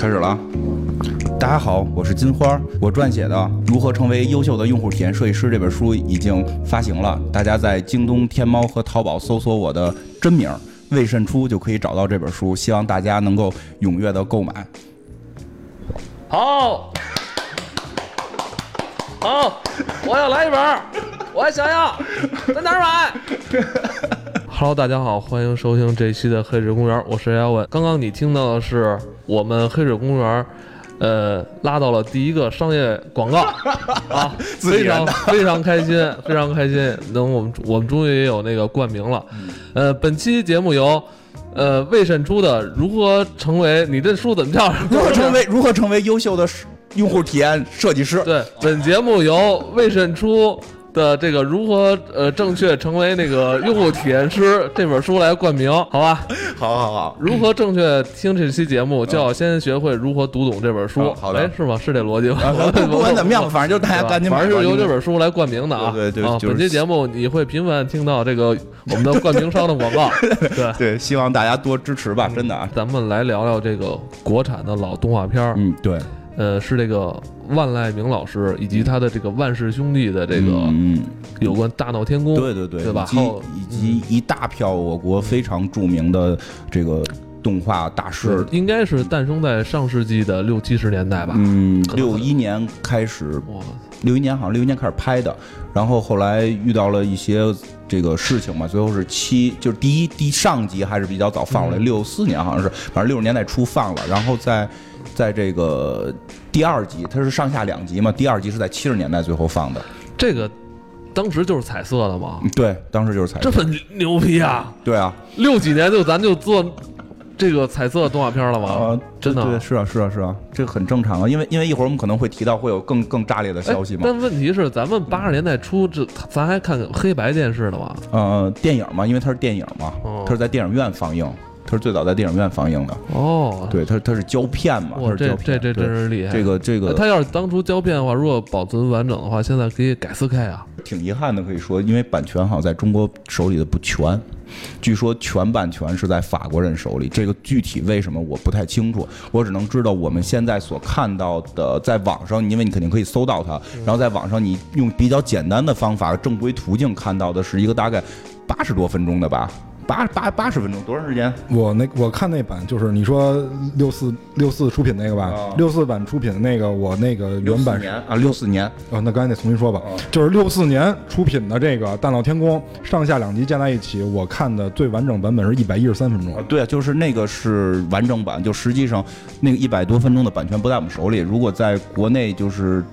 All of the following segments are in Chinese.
开始了啊！大家好，我是金花，我撰写的《如何成为优秀的用户体验设计师》这本书已经发行了，大家在京东、天猫和淘宝搜索我的真名魏慎初就可以找到这本书，希望大家能够踊跃的购买。好，好，我要来一本儿，我还想要，在哪儿买？Hello，大家好，欢迎收听这一期的黑水公园，我是姚文。刚刚你听到的是我们黑水公园，呃，拉到了第一个商业广告 啊，非常非常开心，非常开心，能我们我们终于也有那个冠名了。呃，本期节目由呃未审出的《如何成为你这书怎么叫？如何成为如何成为优秀的用户体验设计师？对，本节目由魏慎初的这个如何呃正确成为那个用户体验师这本书来冠名，好吧？好好好，如何正确听这期节目，就要先学会如何读懂这本书。嗯好的哎，是吗？是这逻辑吗？不管怎么样，反正就是大家赶紧。反正就是由这本书来冠名的啊。对对本期节目你会频繁听到这个我们的冠名商的广告。对，对，希望大家多支持吧，真的啊。咱们来聊聊这个国产的老动画片儿。嗯，对，呃，是这个万籁鸣老师以及他的这个万氏兄弟的这个嗯，有关大闹天宫，对对对，对吧？以及以及一大票我国非常著名的这个动画大师。应该是诞生在上世纪的六七十年代吧。嗯，六一年开始，哇，六一年好像六一年开始拍的，然后后来遇到了一些这个事情嘛，最后是七，就是第一第上集还是比较早放出来，嗯。六四年好像是，反正六十年代初放了，然后在在这个第二集，它是上下两集嘛，第二集是在七十年代最后放的，这个当时就是彩色的嘛，对，当时就是彩色。这么牛逼啊！对啊，六几年就咱就做这个彩色动画片了吗？啊，真的对，是啊，是啊，是啊，这个很正常啊，因为因为一会儿我们可能会提到会有更更炸裂的消息哎嘛，但问题是，咱们八十年代初这咱还看黑白电视的吗？呃，电影嘛，因为它是电影嘛，哦。它是在电影院放映，它是最早在电影院放映的，哦，对，它它是胶片嘛，这是胶片，这这真对是厉害。这个这个它要是当初胶片的话，如果保存完整的话，现在可以改四 K 啊。挺遗憾的，可以说，因为版权好像在中国手里的不全，据说全版权是在法国人手里，这个具体为什么我不太清楚，我只能知道我们现在所看到的，在网上，因为你肯定可以搜到它，然后在网上你用比较简单的方法、正规途径看到的是一个大概八十多分钟的吧，八八八十分钟，多长时间？我那我看那版就是你说六四六四出品那个吧哦，六四版出品的那个，我那个原版啊，六四年，哦，那刚才得重新说吧哦，就是六四年出品的这个《大闹天宫》上下两集加在一起，我看的最完整版本是一百一十三分钟啊，。对啊，就是那个是完整版，就实际上那个一百多分钟的版权不在我们手里。如果在国内就是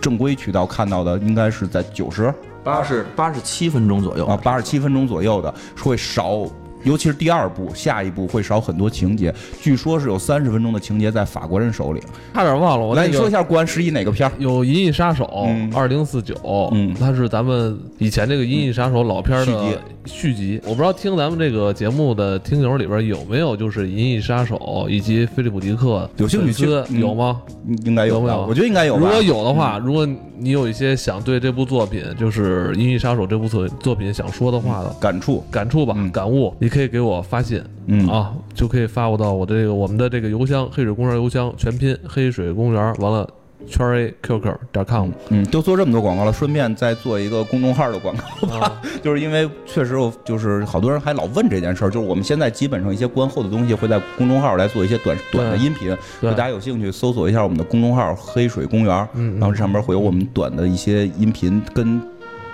正规渠道看到的，应该是在九十八十八十七分钟左右啊八十七分钟左右的，会少。尤其是第二部，下一部会少很多情节。据说是有三十分钟的情节在法国人手里。差点忘了，我来，那个你说一下国安十一哪个片儿？有《银翼杀手嗯》二零四九，嗯它是咱们以前这个《银翼杀手》老片的续集。我不知道听咱们这个节目的听友里边有没有就是《银翼杀手》以及菲利普迪克有兴趣粉丝去嗯有吗？应该有吧？有没有我觉得应该有。如果有的话，如果你有一些想对这部作品，就是《银翼杀手》这部作作品想说的话的感触，感触吧嗯、感悟，你可以给我发信嗯。啊，就可以发我到我这个我们的这个邮箱黑水公园邮箱全拼黑水公园完了圈 a qq 点 com 嗯，都做这么多广告了，顺便再做一个公众号的广告。啊，就是因为确实我，就是好多人还老问这件事儿，就是我们现在基本上一些观后的东西会在公众号来做一些短短的音频，如对大家有兴趣搜索一下我们的公众号“黑水公园”，嗯，然后这上面会有我们短的一些音频，跟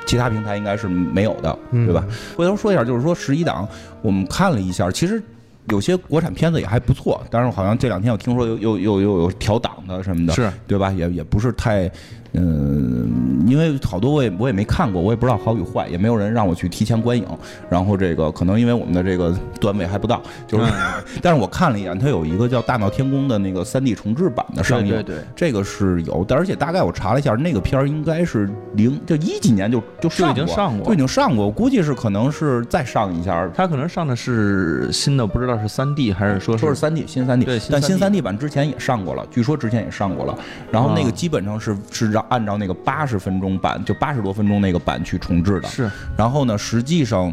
其他平台应该是没有的，嗯对吧？回头说一下，就是说十一档我们看了一下，其实。有些国产片子也还不错，但是好像这两天我听说又又又又有调档的什么的，是对吧？也也不是太，嗯，因为好多我也我也没看过，我也不知道好与坏，也没有人让我去提前观影。然后这个可能因为我们的这个段位还不到，就是，但是我看了一眼，它有一个叫《大闹天宫》的那个三 D 重制版的上映，对对对，这个是有，但而且大概我查了一下，那个片儿应该是零就一几年就就上就已经上过就已经上过，我估计是可能是再上一下。他可能上的是新的，不知道是三 D 还是说说是三 D 新三 D，对新但新 3D 三 D 版之前也上过了，据说之前也上过了。然后那个啊基本上是是让按照那个八十分钟版，就八十多分钟那个版去重置的。是然后呢，实际上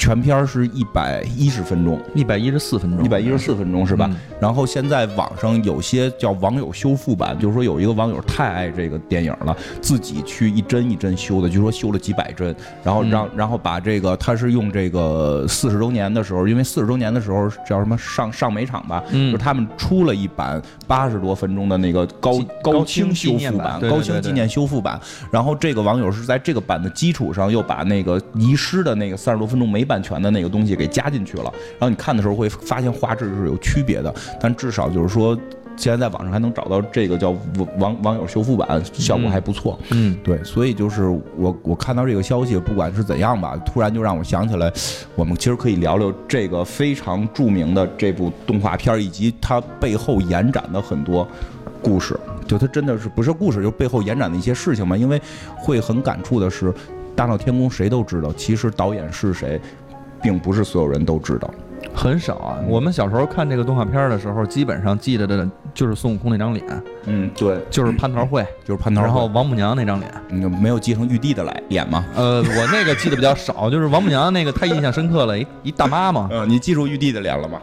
全片儿是一百一十分钟，一百一十四分钟，一百一十四分钟是吧？嗯。然后现在网上有些叫网友修复版，就是说有一个网友太爱这个电影了，自己去一帧一帧修的，据说修了几百帧，然后让、然后把这个他是用这个四十周年的时候，因为四十周年的时候叫什么上上美场吧，嗯。就是他们出了一版八十多分钟的那个高高高清修复版，高清纪念修复版。然后这个网友是在这个版的基础上，又把那个遗失的那个三十多分钟没版权的那个东西给加进去了。然后你看的时候会发现画质是有区别的，但至少就是说。现在在网上还能找到这个叫网网网友修复版，效果还不错。嗯，对，所以就是我我看到这个消息，不管是怎样吧，突然就让我想起来，我们其实可以聊聊这个非常著名的这部动画片，以及它背后延展的很多故事。就它真的是不是故事，就背后延展的一些事情嘛。因为会很感触的是，《大闹天宫》谁都知道，其实导演是谁，并不是所有人都知道。很少啊。我们小时候看这个动画片的时候，基本上记得的就是孙悟空那张脸，嗯，对，就是蟠桃会，就是蟠桃。然后王母娘娘那张脸。嗯没有继承玉帝的来脸吗？呃，我那个记得比较少，就是王母娘娘那个太印象深刻了，一一大妈嘛。嗯，你记住玉帝的脸了吗？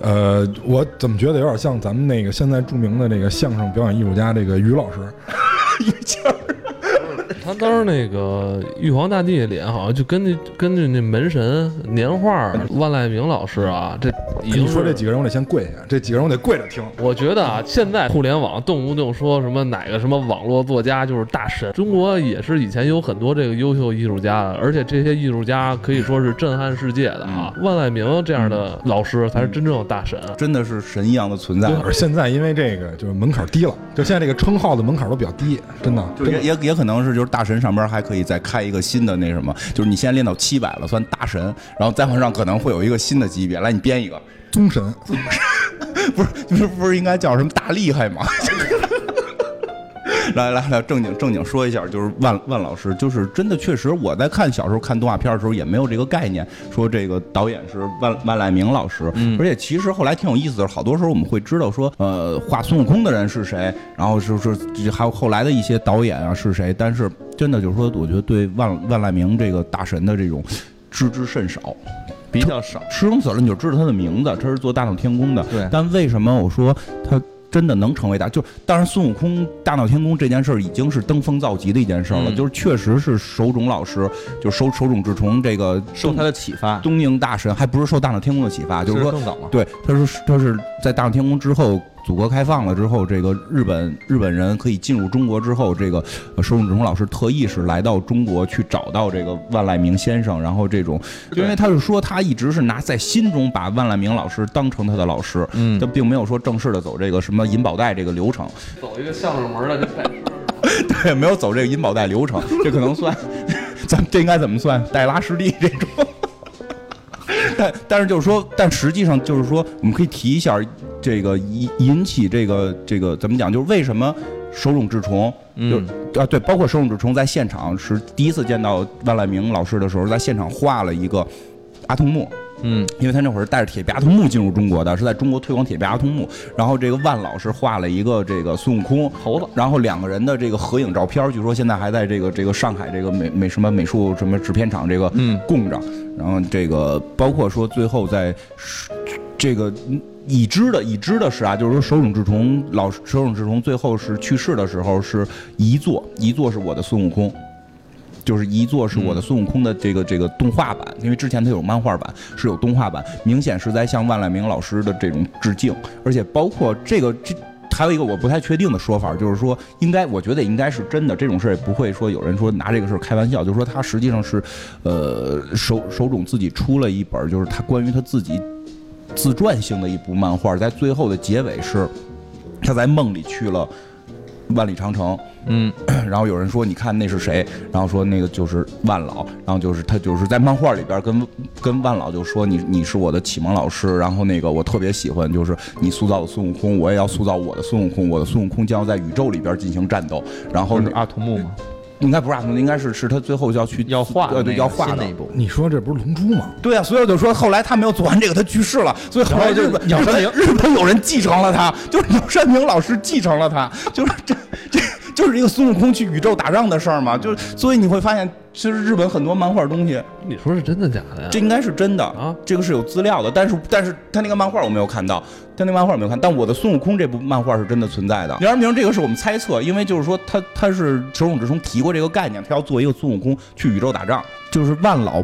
呃，我怎么觉得有点像咱们那个现在著名的这个相声表演艺术家这个于老师？他当时那个玉皇大帝的脸，好像就根据根据那门神年画，万籁鸣老师啊，这已经你说这几个人我得先跪下，这几个人我得跪着听。我觉得啊，现在互联网动不动说什么哪个什么网络作家就是大神，中国也是以前有很多这个优秀艺术家的，而且这些艺术家可以说是震撼世界的啊。万籁鸣这样的老师才是真正的大神。真的是神一样的存在。而现在因为这个就是门槛低了，就现在这个称号的门槛都比较低，真的。就也也也可能是，就是大神上边还可以再开一个新的那什么，就是你现在练到七百了，算大神，然后再往上可能会有一个新的级别。来，你编一个，宗神，不是不是不是应该叫什么大厉害吗？来来来，正经正经说一下，就是万万老师，就是真的确实，我在看小时候看动画片的时候也没有这个概念，说这个导演是万万籁鸣老师，而且其实后来挺有意思的，好多时候我们会知道说，呃，画孙悟空的人是谁，然后就是还有后来的一些导演啊是谁，但是真的就是说，我觉得对万万籁鸣这个大神的这种知之甚少。比较少。石龙死了，你就知道他的名字，他是做大闹天宫的。对但为什么我说他真的能成为大？就当然孙悟空大闹天宫这件事儿已经是登峰造极的一件事了，嗯就是确实是手冢老师，就手手冢治虫这个受他的启发，东瀛大神，还不是受大闹天宫的启发，就是说更早嘛。对，他是他是在大闹天宫之后，祖国开放了之后，这个日本日本人可以进入中国之后，这个呃手冢治虫老师特意是来到中国去找到这个万籁鸣先生，然后这种，因为他是说他一直是拿在心中把万籁鸣老师当成他的老师，嗯他并没有说正式的走这个什么银宝带这个流程，走一个相声门的跟拜师。对，没有走这个银宝带流程，这可能算，咱们这应该怎么算？带拉师弟这种。但但是就是说，但实际上就是说，我们可以提一下这个引引起这个这个怎么讲？就是为什么手冢治虫，就嗯啊对，包括手冢治虫在现场是第一次见到万籁鸣老师的时候，在现场画了一个阿童木，嗯因为他那会儿带着铁臂阿童木进入中国的，是在中国推广铁臂阿童木。然后这个万老师画了一个这个孙悟空猴子，然后两个人的这个合影照片，据说现在还在这个这个上海这个美美什么美术什么制片厂这个嗯供着。然后这个包括说最后在这个已知的已知的是啊，就是说手冢治虫老手冢治虫最后是去世的时候是一座，一座是我的孙悟空。就是一座是我的孙悟空的这个这个动画版，因为之前它有漫画版，是有动画版，明显是在向万籁鸣老师的这种致敬，而且包括这个这。还有一个我不太确定的说法，就是说，应该我觉得应该是真的，这种事儿也不会说有人说拿这个事儿开玩笑，就是说他实际上是，呃，手手冢自己出了一本，就是他关于他自己自传性的一部漫画，在最后的结尾是他在梦里去了万里长城，嗯。然后有人说你看那是谁，然后说那个就是万老，然后就是他就是在漫画里边跟跟万老就说你你是我的启蒙老师，然后那个我特别喜欢就是你塑造的孙悟空，我也要塑造我的孙悟空，我的孙悟空将要在宇宙里边进行战斗，然后是阿童木嘛，应该不是阿童，应该是是他最后要去要画对对要画的那一部。你说这不是龙珠吗？对啊，所以我就说后来他没有做完这个，他去世了，所以后来日本日鸟山明本日本有人继承了他，就是鸟山明老师继承了他，就是这这就是一个孙悟空去宇宙打仗的事儿嘛。就所以你会发现，其实日本很多漫画东西，你说是真的假的呀？这应该是真的啊，这个是有资料的。但是但是他那个漫画我没有看到，他那漫画我没有看，但我的孙悟空这部漫画是真的存在的。然而明这个是我们猜测，因为就是说他他是手冢治虫提过这个概念，他要做一个孙悟空去宇宙打仗，就是万老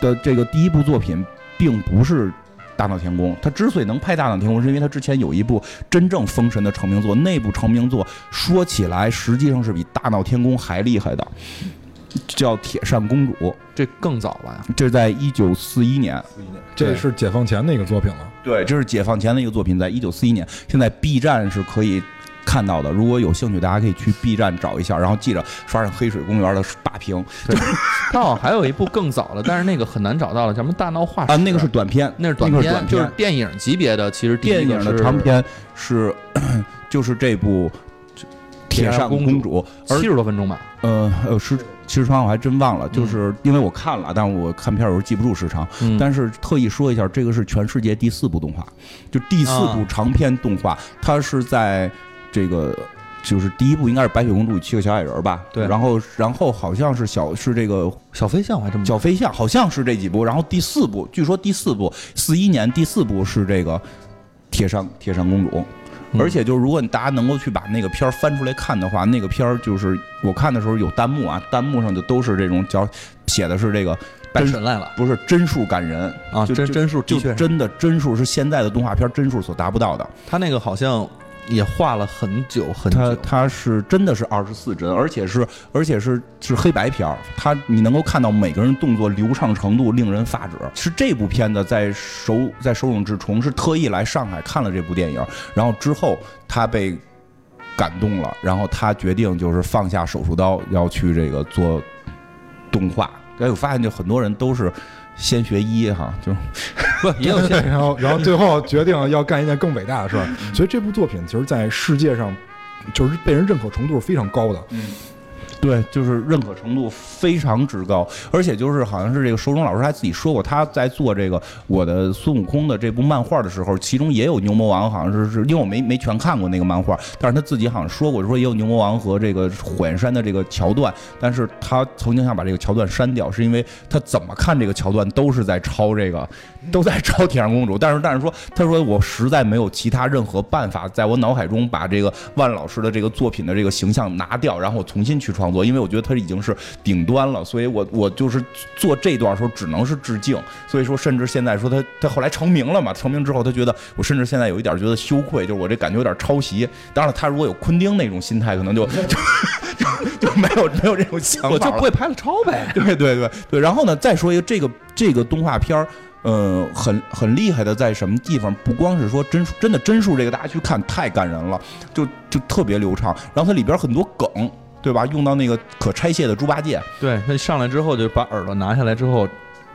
的这个第一部作品并不是。大闹天宫，他之所以能拍大闹天宫，是因为他之前有一部真正封神的成名作，那部成名作说起来实际上是比大闹天宫还厉害的，叫《铁扇公主》，这更早了呀。这在一九四一年，这是解放前的一个作品了。对，这是解放前的一个作品，在一九四一年，现在 B 站是可以看到的。如果有兴趣，大家可以去 B 站找一下，然后记着刷上黑水公园的大屏对，它好像还有一部更早的，但是那个很难找到了，叫什么《大闹画室》啊，那个是短片，那是短片，就是电影级别的。其实电影的长篇是就是这部《铁扇公公主》，七十多分钟吧。呃呃时时长我还真忘了，就是因为我看了，但我看片儿有时候记不住时长。嗯但是特意说一下，这个是全世界第四部动画，就第四部啊长篇动画，它是在这个。就是第一部应该是白雪公主与七个小矮人吧，对然后然后好像是小是这个小飞象还这么小飞象，好像是这几部，然后第四部据说第四部四一年第四部是这个铁扇铁扇公主，嗯而且就是如果你大家能够去把那个片儿翻出来看的话，那个片儿就是我看的时候有弹幕啊，弹幕上就都是这种叫写的是这个真拜神来了不是帧数感人啊！帧帧数就，真的帧数是现在的动画片帧数所达不到的。他那个好像也画了很久很久。它它是真的是二十四帧，而且是而且是是黑白片儿，他你能够看到每个人动作流畅程度令人发指。是这部片子在手在手冢治虫是特意来上海看了这部电影，然后之后他被感动了，然后他决定就是放下手术刀，要去这个做动画。哎，我发现就很多人都是先学医哈，就不 也有先，然后然后最后决定要干一件更伟大的事儿，嗯。所以这部作品其实，在世界上就是被人认可程度是非常高的。对，就是认可程度非常之高，而且就是好像是这个手冢老师还自己说过，他在做这个我的孙悟空的这部漫画的时候，其中也有牛魔王，好像是是因为我没没全看过那个漫画，但是他自己好像说过，说也有牛魔王和这个火焰山的这个桥段，但是他曾经想把这个桥段删掉，是因为他怎么看这个桥段都是在抄这个，都在抄铁扇公主，但是但是说他说我实在没有其他任何办法，在我脑海中把这个万老师的这个作品的这个形象拿掉，然后我重新去创作，因为我觉得他已经是顶端了，所以我我就是做这段时候只能是致敬，所以说甚至现在说他他后来成名了嘛，成名之后他觉得我甚至现在有一点觉得羞愧，就是我这感觉有点抄袭。当然了，他如果有昆汀那种心态，可能就 就就 就没有没有这种想法。我就不会拍了抄呗。对对对对，然后呢，再说一个这个这个动画片儿，呃，很很厉害的在什么地方？不光是说帧数，真的帧数这个大家去看太感人了，就就特别流畅。然后它里边很多梗，对吧？用到那个可拆卸的猪八戒，对他上来之后就把耳朵拿下来之后，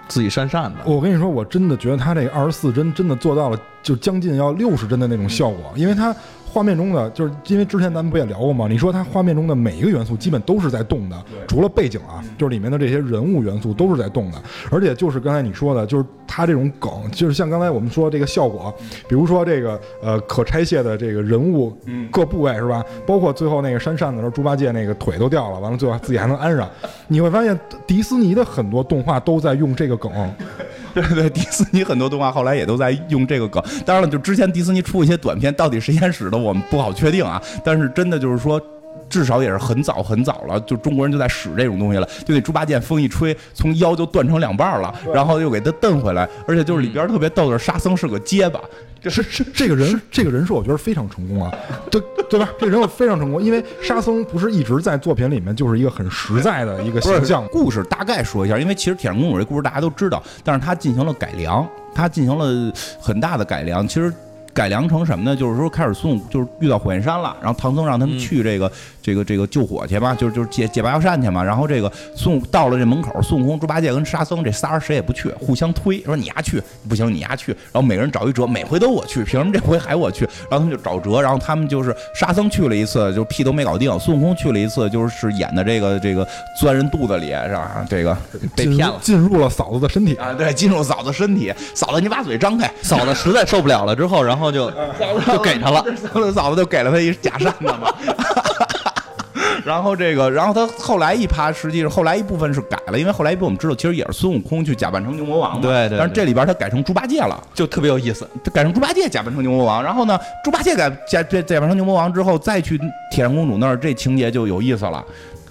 自己扇扇子。我跟你说，我真的觉得他这个二十四帧真的做到了，就将近要六十帧的那种效果，因为它画面中的，就是因为之前咱们不也聊过吗？你说它画面中的每一个元素基本都是在动的，除了背景啊，就是里面的这些人物元素都是在动的，而且就是刚才你说的，就是它这种梗，就是像刚才我们说这个效果，比如说这个呃可拆卸的这个人物各部位是吧？包括最后那个扇扇子的时候，猪八戒那个腿都掉了，完了最后自己还能安上，你会发现迪斯尼的很多动画都在用这个梗。对对，迪士尼很多动画后来也都在用这个梗。当然了，就之前迪士尼出一些短片，到底谁先使的，我们不好确定啊。但是真的就是说。至少也是很早很早了，就中国人就在使这种东西了。就那猪八戒风一吹，从腰就断成两半了，然后又给他蹬回来。而且就是里边特别逗的是，沙僧是个结巴，这这这个人这个人设我觉得非常成功啊，对对吧？这个人设非常成功，因为沙僧不是一直在作品里面就是一个很实在的一个形象。故事大概说一下，因为其实铁扇公主这故事大家都知道，但是他进行了改良，他进行了很大的改良。其实改良成什么呢？就是说开始孙悟就是遇到火焰山了，然后唐僧让他们去这个、这个这个救火去嘛，就是就是借借芭蕉扇去嘛。然后这个孙悟到了这门口，孙悟空、猪八戒跟沙僧这仨人谁也不去，互相推，说你丫去不行，你丫去。然后每个人找一辙，每回都我去，凭什么这回还我去？然后他们就找辙，然后他们就是沙僧去了一次，就屁都没搞定；孙悟空去了一次，就是演的这个这个钻人肚子里是吧？这个被进入骗了。进入了嫂子的身体。啊，对，进入嫂子身体，嫂子你把嘴张开，嫂子实在受不了了之后，然后就 就给他了。嫂子嫂子就给了他一假扇子嘛。然后这个，然后他后来一趴，实际是后来一部分是改了，因为后来一部分我们知道，其实也是孙悟空去假扮成牛魔王嘛。对对但是这里边他改成猪八戒了。就特别有意思。他改成猪八戒假扮成牛魔王，然后呢，猪八戒改假假假扮成牛魔王之后，再去铁扇公主那儿，这情节就有意思了。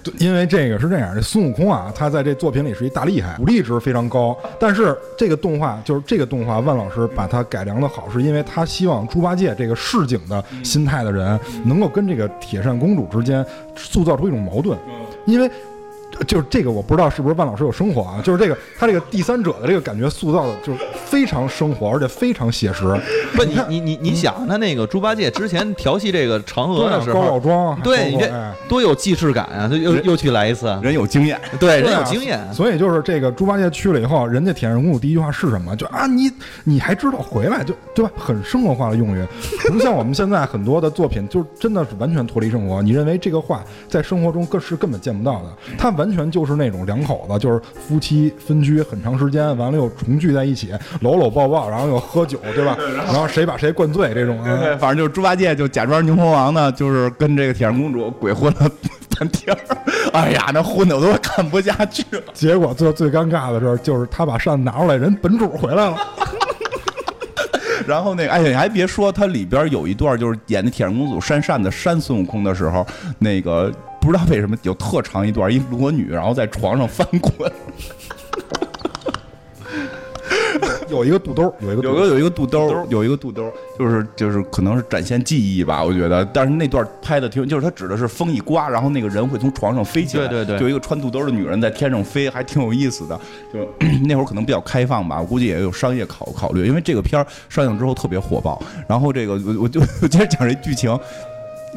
对因为这个是这样，这孙悟空啊，他在这作品里是一大厉害，武力值非常高。但是这个动画就是这个动画，万老师把它改良的好，是因为他希望猪八戒这个市井的心态的人，能够跟这个铁扇公主之间塑造出一种矛盾，因为。就是这个，我不知道是不是万老师有生活啊？就是这个，他这个第三者的这个感觉塑造的，就是非常生活，而且非常写实。不，你你你你想，他那个猪八戒之前调戏这个嫦娥的时候高老候，庄，对你这多有既视感啊！他又又去来一次，人有经验，对，人有经验。所以就是这个猪八戒去了以后，人家铁扇公主第一句话是什么？就啊，你你还知道回来，就对吧？很生活化的用语，不像我们现在很多的作品，就真的是完全脱离生活。你认为这个话在生活中更是根本见不到的，他完全就是那种两口子，就是夫妻分居很长时间，完了又重聚在一起，搂搂抱抱，然后又喝酒，对吧？然后谁把谁灌醉这种啊。对，反正就是猪八戒就假装牛魔王呢，就是跟这个铁扇公主鬼混了 半天儿。哎呀，那混的我都看不下去了。结果最最尴尬的事儿就是他把扇子拿出来，人本主回来了。然后那个，哎呀，你还别说，它里边有一段就是演的铁扇公主扇扇子扇孙悟空的时候，那个不知道为什么有特长一段，一裸女然后在床上翻滚，有一个肚兜，有一个肚兜有个有一个肚兜，有一个肚兜，就是就是可能是展现技艺吧，我觉得。但是那段拍的挺，就是他指的是风一刮，然后那个人会从床上飞起来，对对对就一个穿肚兜的女人在天上飞，还挺有意思的。就 那会儿可能比较开放吧，我估计也有商业考考虑，因为这个片儿上映之后特别火爆。然后这个我我就我接着讲这剧情，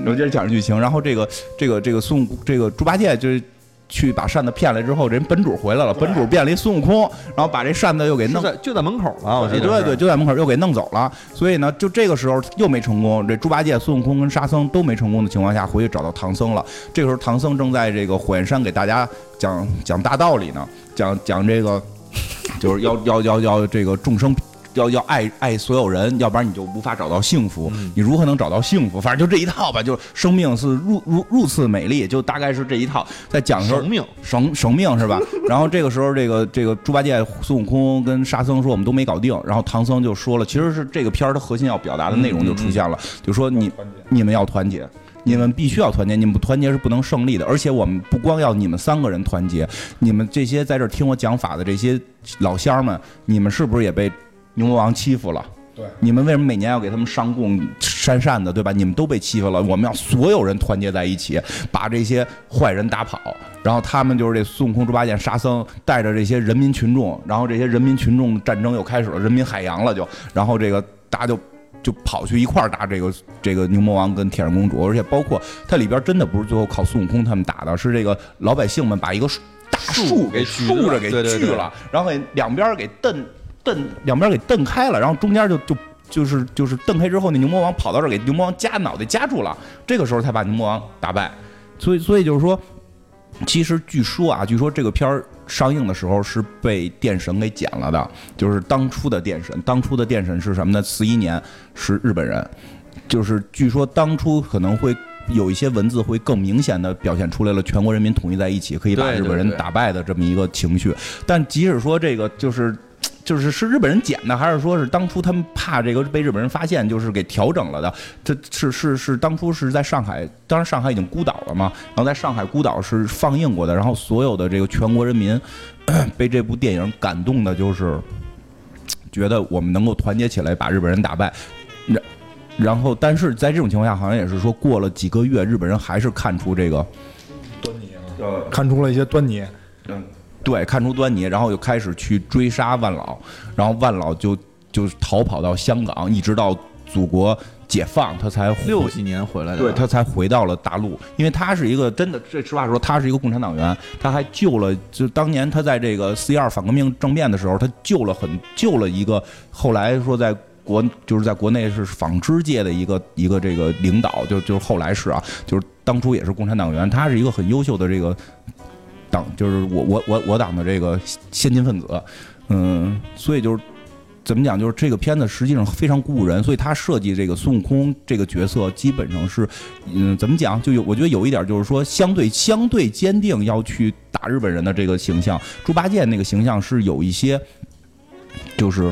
我接着讲这剧情。然后这个这个这个孙悟空这个猪八戒就是。去把扇子骗来之后，人本主回来了，本主变了一孙悟空，然后把这扇子又给弄是在就在门口了，我记得对对，就在门口又给弄走了。所以呢，就这个时候又没成功。这猪八戒、孙悟空跟沙僧都没成功的情况下，回去找到唐僧了。这个时候，唐僧正在这个火焰山给大家讲讲大道理呢，讲讲这个，就是要要要要这个众生。要要爱爱所有人，要不然你就无法找到幸福。嗯你如何能找到幸福？反正就这一套吧，就生命是如如如此美丽，就大概是这一套。在讲的时候，生命生生命是吧？然后这个时候，这个这个猪八戒、孙悟空跟沙僧说我们都没搞定，然后唐僧就说了，其实是这个片儿的核心要表达的内容就出现了，就说你你们要团结。你们必须要团结，你们不团结是不能胜利的。而且我们不光要你们三个人团结，你们这些在这儿听我讲法的这些老乡们，你们是不是也被牛魔王欺负了？对你们为什么每年要给他们上供扇扇子，对吧？你们都被欺负了，我们要所有人团结在一起，把这些坏人打跑。然后他们就是这孙悟空、猪八戒、沙僧带着这些人民群众，然后这些人民群众战争又开始了，人民海洋了就，然后这个大家就。就跑去一块儿打这个这个牛魔王跟铁扇公主，而且包括它里边真的不是最后靠孙悟空他们打的，是这个老百姓们把一个树大树给树竖着给锯了，然后给两边给蹬蹬两边给蹬开了，然后中间就就就是就是蹬开之后，那牛魔王跑到这儿给牛魔王夹脑袋夹住了，这个时候才把牛魔王打败。所以所以就是说，其实据说啊，据说这个片儿上映的时候是被电神给剪了的，就是当初的电神，当初的电神是什么呢？四一年是日本人，就是据说当初可能会。有一些文字会更明显的表现出来了，全国人民统一在一起，可以把日本人打败的这么一个情绪。但即使说这个就是就是是日本人捡的，还是说是当初他们怕这个被日本人发现，就是给调整了的？这是是是当初是在上海，当然上海已经孤岛了嘛，然后在上海孤岛是放映过的，然后所有的这个全国人民 被这部电影感动的，就是觉得我们能够团结起来把日本人打败。然然后，但是在这种情况下，好像也是说过了几个月，日本人还是看出这个端倪了，看出了一些端倪。嗯，对，看出端倪，然后又开始去追杀万老，然后万老就就逃跑到香港，一直到祖国解放，他才六几年回来的，对他才回到了大陆，因为他是一个真的，这实话说，他是一个共产党员，他还救了，就当年他在这个四一二反革命政变的时候，他救了很救了一个，后来说在。国就是在国内是纺织界的一个一个这个领导，就就是后来是啊，就是当初也是共产党员，他是一个很优秀的这个党，就是我我我我党的这个先进分子，嗯，所以就是怎么讲？就是这个片子实际上非常鼓舞人，所以他设计这个孙悟空这个角色，基本上是，嗯，怎么讲？就有我觉得有一点就是说，相对相对坚定要去打日本人的这个形象。猪八戒那个形象是有一些，就是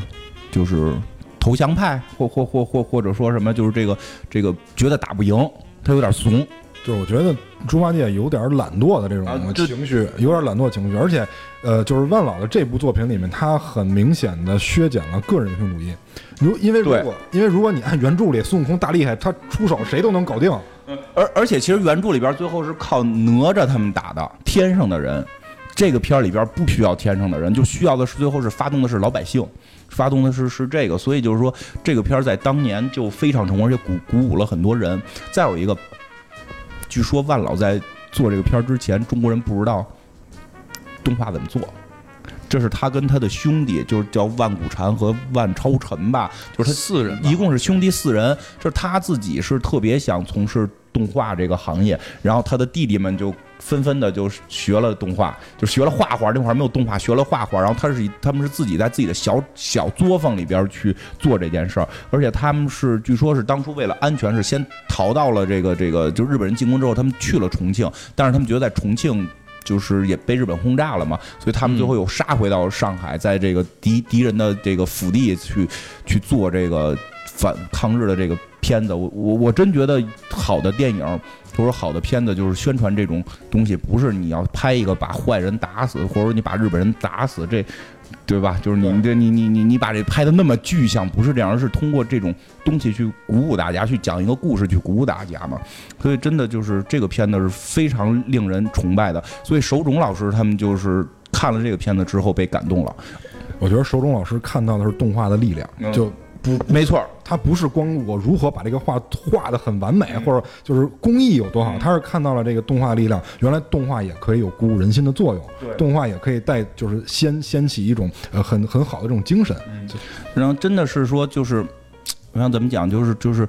就是投降派，或或或或或者说什么，就是这个这个觉得打不赢，他有点怂。就是我觉得猪八戒有点懒惰的这啊种情绪，有点懒惰情绪，而且，呃，就是万老的这部作品里面，他很明显的削减了个人英雄主义。如因为如果因为如果你按原著里孙悟空大厉害，他出手谁都能搞定，而而且其实原著里边最后是靠哪吒他们打的，天上的人。这个片儿里边不需要天上的人，就需要的是最后是发动的是老百姓，发动的是是这个，所以就是说这个片儿在当年就非常成功，而且鼓鼓舞了很多人。再有一个，据说万老在做这个片儿之前，中国人不知道动画怎么做。这是他跟他的兄弟，就是叫万古禅和万超尘吧，就是他四人一共是兄弟四人。就是他自己是特别想从事动画这个行业，然后他的弟弟们就纷纷的就学了动画，就学了画画。那会儿没有动画，学了画画。然后他是他们是自己在自己的小小作坊里边去做这件事儿，而且他们是据说是当初为了安全是先逃到了这个这个，就日本人进攻之后，他们去了重庆，但是他们觉得在重庆。就是也被日本轰炸了嘛，所以他们最后又杀回到上海，在这个敌敌人的这个腹地去去做这个反抗日的这个片子。我我我真觉得好的电影或者说好的片子就是宣传这种东西，不是你要拍一个把坏人打死，或者你把日本人打死这。对吧？就是你这你你你你把这拍的那么具象，不是这样，而是通过这种东西去鼓舞大家，去讲一个故事，去鼓舞大家嘛。所以真的就是这个片子是非常令人崇拜的。所以手冢老师他们就是看了这个片子之后被感动了。我觉得手冢老师看到的是动画的力量，嗯就不没错，他不是光我如何把这个画画的很完美，或者就是工艺有多好，他是看到了这个动画力量，原来动画也可以有鼓舞人心的作用，动画也可以带就是掀掀起一种呃很很好的这种精神。然后真的是说就是，我想怎么讲，就是就是。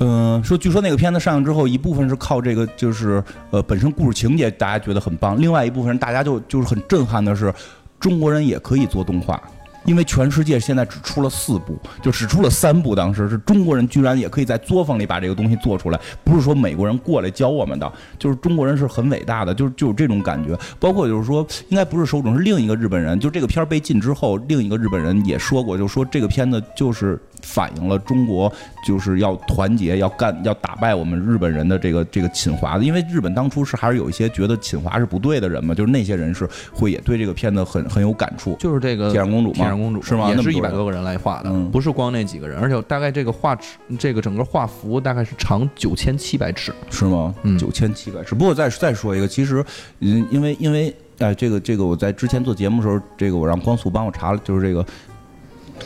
嗯、说据说那个片子上映之后，一部分是靠这个，就是呃本身故事情节大家觉得很棒，另外一部分人大家就就是很震撼的是，中国人也可以做动画，因为全世界现在只出了四部，就只出了三部，当时是中国人居然也可以在作坊里把这个东西做出来，不是说美国人过来教我们的，就是中国人是很伟大的，就是就有这种感觉。包括就是说，应该不是手冢，是另一个日本人，就这个片儿被禁之后，另一个日本人也说过，就说这个片子就是反映了中国就是要团结，要干，要打败我们日本人的这个这个侵华的，因为日本当初是还是有一些觉得侵华是不对的人嘛，就是那些人是会也对这个片子很很有感触。就是这个铁扇公主吗公主是吗也是一百多个人来画的，嗯不是光那几个人，而且大概这个画尺，这个整个画幅大概是长九千七百尺，是吗？嗯九千七百尺。不过再再说一个，其实，嗯，因为因为哎，这个这个我在之前做节目的时候，这个我让光速帮我查了，就是这个。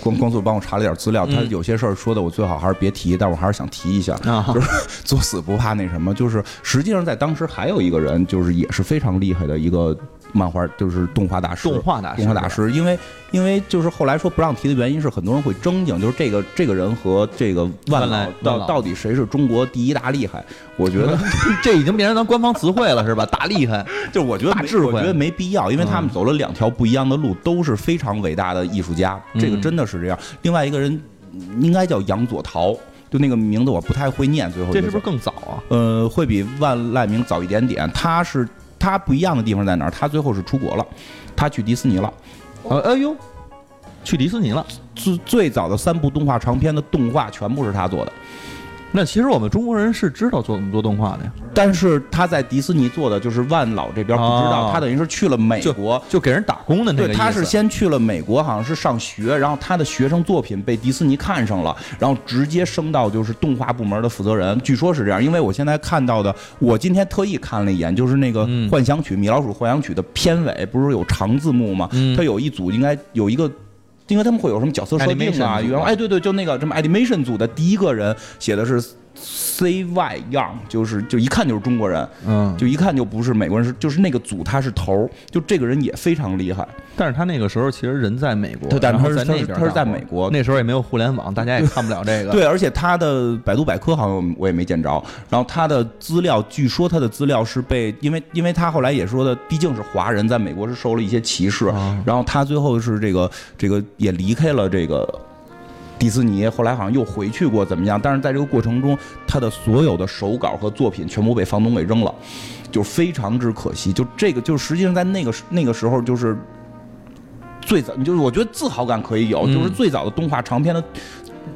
光光速帮我查了点资料，他嗯有些事儿说的我最好还是别提，但我还是想提一下，啊就是 作死不怕那什么，就是实际上在当时还有一个人，就是也是非常厉害的一个漫画，就是动画大师，动画大师，动画大师，因为因为就是后来说不让提的原因是很多人会争竞，就是这个这个人和这个万万来老到到底谁是中国第一大厉害？我觉得 这已经变成咱官方词汇了，是吧？大厉害，就我觉得大智慧我觉得没必要，因为他们嗯走了两条不一样的路，都是非常伟大的艺术家，这个嗯真的是这样。另外一个人嗯应该叫杨佐陶，就那个名字我不太会念，最后这是不是更早啊？呃，会比万籁鸣早一点点。他是他不一样的地方在哪儿？他最后是出国了，他去迪士尼了。呃，哎呦，去迪士尼了。最最早的三部动画长片的动画全部是他做的，那其实我们中国人是知道做做动画的呀，但是他在迪士尼做的就是万老这边不知道，哦他等于是去了美国。就给人打工的那个对，意思。他是先去了美国，好像是上学，然后他的学生作品被迪士尼看上了，然后直接升到就是动画部门的负责人，据说是这样。因为我现在看到的，我今天特意看了一眼，就是那个嗯《幻想曲》米老鼠幻想曲》的片尾，不是有长字幕吗？嗯它有一组应该有一个。因为他们会有什么角色设定啊，组原来哎对对，就那个什么 animation 组的第一个人写的是 CY Young，，就是就一看就是中国人，嗯，就一看就不是美国人，是就是那个组他是头儿，就这个人也非常厉害。但是他那个时候其实人在美国，他但他是在那边他是在美国那时候也没有互联网，大家也看不了这个。对，而且他的百度百科好像我也没见着。然后他的资料，据说他的资料是被，因为因为他后来也说的，毕竟是华人，在美国是受了一些歧视。啊然后他最后是这个这个也离开了这个迪士尼，后来好像又回去过怎么样？但是在这个过程中，他的所有的手稿和作品全部被房东给扔了，就非常之可惜。就这个，就实际上在那个那个时候就是。最早，就是我觉得自豪感可以有，嗯就是最早的动画长片的是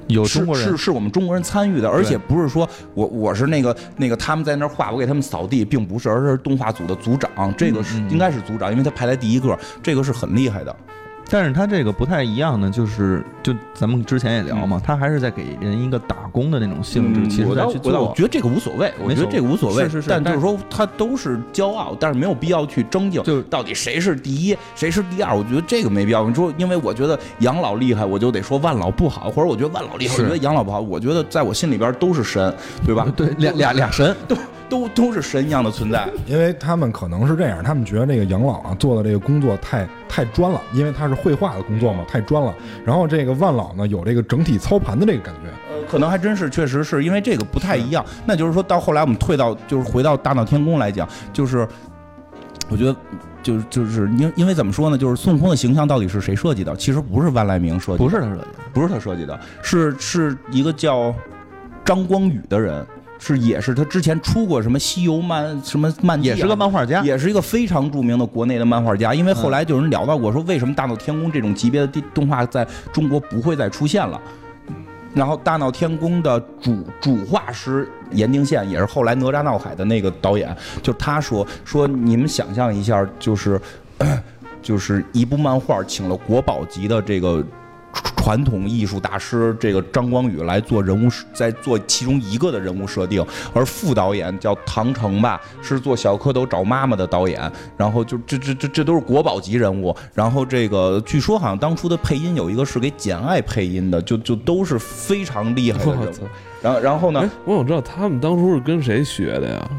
有中国人是是我们中国人参与的，而且不是说我我是那个那个他们在那儿画，我给他们扫地，并不是，而是动画组的组长，这个是应该是组长，因为他排在第一个，这个是很厉害的。但是他这个不太一样呢，就是就咱们之前也聊嘛，他还是在给人一个打工的那种性质，嗯其实我倒我。觉得这个无所谓，我觉得这个无所谓，是是是但就是说他都是骄傲，但是没有必要去争竞，就到底谁是第一，谁是第二，我觉得这个没必要。你说，因为我觉得养老厉害，我就得说万老不好，或者我觉得万老厉害，我觉得养老不好，我觉得在我心里边都是神，对吧？对，俩俩俩神，都都都是神一样的存在。因为他们可能是这样，他们觉得这个养老啊做的这个工作太太专了，因为他是绘画的工作嘛，太专了。然后这个万老呢有这个整体操盘的这个感觉，呃，可能还真是，确实是因为这个不太一样。那就是说到后来，我们退到就是回到大闹天宫来讲，就是我觉得。就是就是因因为怎么说呢？就是孙悟空的形象到底是谁设计的？其实不是万籁鸣设计的，不是他设计的。不是他设计的，是是一个叫张光宇的人，是也是他之前出过什么西游漫什么漫啊也是个漫画家，也是一个非常著名的国内的漫画家。因为后来就有人聊到过，说为什么大闹天宫这种级别的地动画在中国不会再出现了。然后大闹天宫的主主画师严定宪也是后来哪吒闹海的那个导演，就他说说你们想象一下，就是 就是一部漫画请了国宝级的这个传统艺术大师这个张光宇来做人物设，在做其中一个的人物设定，而副导演叫唐城吧，是做小蝌蚪找妈妈的导演，然后就这这这这都是国宝级人物，然后这个据说好像当初的配音有一个是给简爱配音的，就就都是非常厉害的人物，！然后然后呢哎，，我想知道他们当初是跟谁学的呀？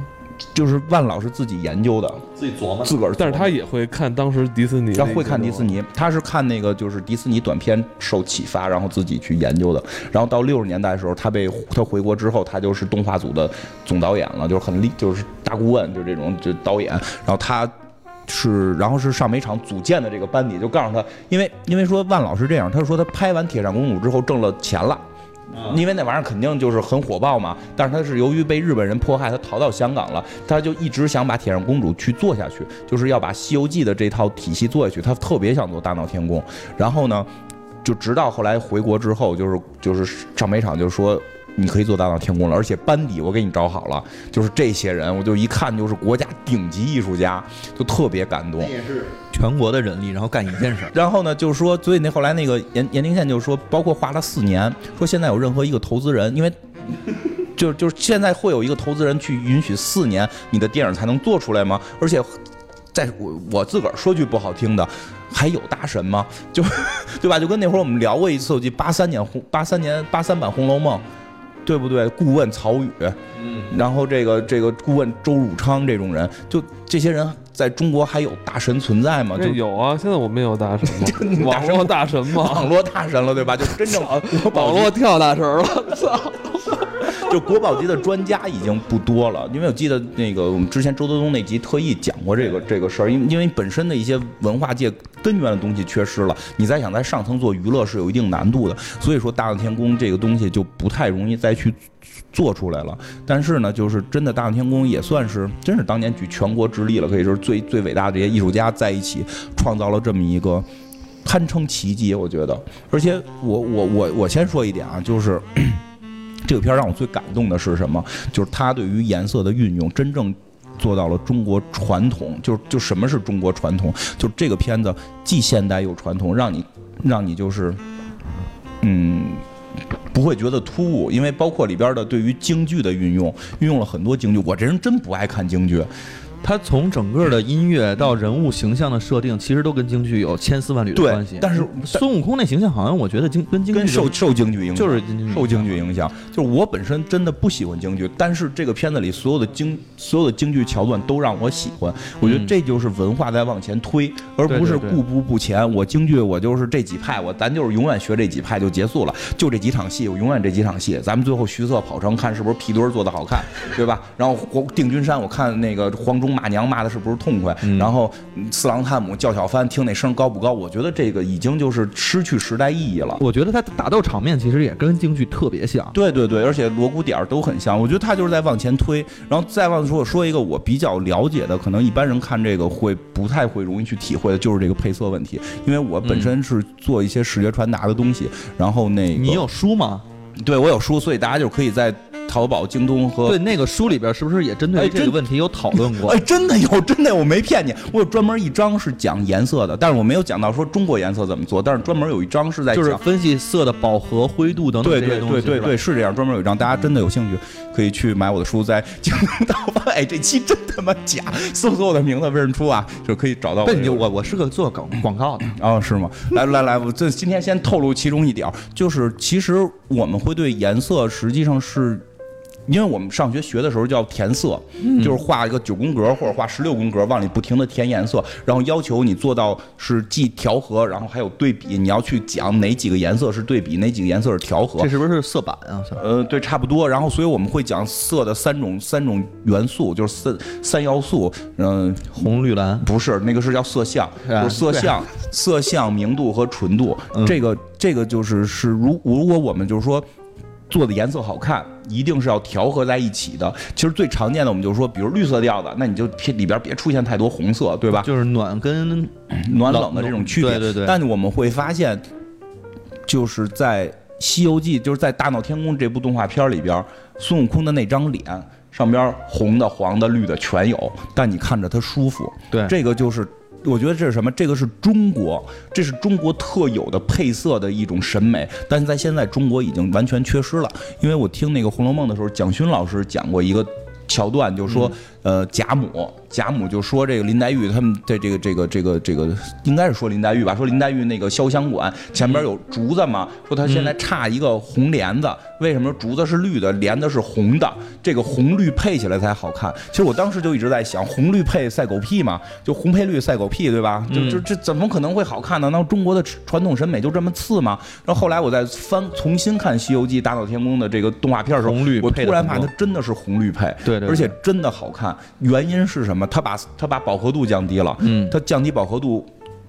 就是万老师自己研究的，自己琢磨自个儿，但是他也会看当时迪士尼他会看迪士尼，他是看那个就是迪士尼短片受启发，然后自己去研究的。然后到六十年代的时候，他被他回国之后，他就是动画组的总导演了，就是很厉，就是大顾问，就这种就导演。然后他。是，然后是上美厂组建的这个班底，就告诉他，因为因为说万老师这样，他说他拍完《铁扇公主》之后挣了钱了，因为那玩意儿肯定就是很火爆嘛。但是他是由于被日本人迫害，他逃到香港了，他就一直想把《铁扇公主》去做下去，就是要把《西游记》的这套体系做下去。他特别想做大闹天宫，然后呢，就直到后来回国之后，就是就是上美厂就说。你可以做大闹天宫了，而且班底我给你找好了，就是这些人，我就一看就是国家顶级艺术家，就特别感动。也是全国的人力，然后干一件事儿。然后呢，就是说，所以那后来那个严严定宪就说，包括花了四年，说现在有任何一个投资人，因为就就是现在会有一个投资人去允许四年你的电影才能做出来吗？而且在我我自个儿说句不好听的。还有大神吗？就对吧？就跟那会儿我们聊过一次，我记八三年红八三年八三版《红楼梦》，对不对？顾问曹禺，嗯，然后这个这个顾问周汝昌这种人，就这些人在中国还有大神存在吗？就有啊，现在我们也有 大神吗？网络大神吗？网络大神了，对吧？就真正网络跳大神了，操！就国宝级的专家已经不多了，因为我记得那个我们之前周德东那集特意讲过这个这个事儿，因因为本身的一些文化界根源的东西缺失了，你再想在上层做娱乐是有一定难度的，所以说大闹天宫这个东西就不太容易再去做出来了。但是呢，就是真的大闹天宫也算是真是当年举全国之力了，可以说是最最伟大的这些艺术家在一起创造了这么一个。堪称奇迹，我觉得。而且我我我我先说一点啊，就是这个片儿让我最感动的是什么？就是它对于颜色的运用，真正做到了中国传统。就就什么是中国传统？就这个片子既现代又传统，让你让你就是嗯。不会觉得突兀，因为包括里边的对于京剧的运用，运用了很多京剧。我这人真不爱看京剧，它从整个的音乐到人物形象的设定，其实都跟京剧有千丝万缕的关系。但是孙悟空那形象好像我觉得京跟京剧跟受受京剧影响，就是受京剧影响。就是我本身真的不喜欢京剧，但是这个片子里所有的京所有的京剧桥段都让我喜欢。我觉得嗯这就是文化在往前推，而不是固步不前。我京剧我就是这几派，我咱就是永远学这几派就结束了，就这几场戏，我永远这几场戏。咱们最后徐策跑成看是不是皮墩儿做的好看，对吧？然后黄定军山，我看那个黄忠骂娘骂的是不是痛快？嗯然后嗯四郎探母叫小帆，听那声高不高？我觉得这个已经就是失去时代意义了。我觉得他打斗场面其实也跟京剧特别像。对对对，而且锣鼓点儿都很像，我觉得他就是在往前推，然后再往说我说一个我比较了解的，可能一般人看这个会不太会容易去体会的，就是这个配色问题，因为我本身是做一些视觉传达的东西，然后那个你有书吗？对我有书，所以大家就可以在淘宝、京东和对，那个书里边是不是也针对这个问题有讨论过哎，？真的有，真的，我没骗你，我有专门一章是讲颜色的，但是我没有讲到说中国颜色怎么做，但是专门有一章是在讲就是分析色的饱和、灰度等等对对这些东西。是吧对对对，是这样，专门有一张，大家真的有兴趣可以去买我的书，在京东淘宝。哎，这期真他妈假，搜索我的名字魏仁初啊，就可以找到我。我我是个做广广告的，哦，是吗？来来来，我这今天先透露其中一点儿，就是其实我们会对颜色实际上是。因为我们上学学的时候叫填色，就是画一个九宫格或者画十六宫格，往里不停的填颜色，然后要求你做到是既调和，然后还有对比，你要去讲哪几个颜色是对比，哪几个颜色是调和这。是不是色板啊？呃，对，差不多。然后，所以我们会讲色的三种三种元素，就是三三要素。嗯、红、绿、蓝。不是，那个是叫色相，就是色相、色相、明度和纯度。嗯这个这个就是是如如果我们就是说。做的颜色好看，一定是要调和在一起的。其实最常见的，我们就是说，比如绿色调的，那你就别里边别出现太多红色，对吧？就是暖跟暖冷的这种区别。对对对但我们会发现，就是在《西游记》，就是在《大闹天宫》这部动画片里边，孙悟空的那张脸上边红的、黄的、绿的全有，但你看着他舒服。对这个就是。我觉得这是什么？这个是中国，这是中国特有的配色的一种审美，但是在现在中国已经完全缺失了。因为我听那个《红楼梦》的时候，蒋勋老师讲过一个桥段，就是说，呃，贾母，贾母就说这个林黛玉他们的这个这个这个这个，应该是说林黛玉吧，说林黛玉那个潇湘馆前边有竹子嘛，说她现在差一个红帘子，为什么竹子是绿的，帘子是红的？这个红绿配起来才好看。其实我当时就一直在想，红绿配赛狗屁嘛，就红配绿赛狗屁，对吧？就这这怎么可能会好看呢？那中国的传统审美就这么次吗？然后后来我在翻重新看《西游记》《大闹天宫》的这个动画片的时候，我突然发现它真的是红绿配，对对对而且真的好看。原因是什么？它把它把饱和度降低了，嗯它降低饱和度，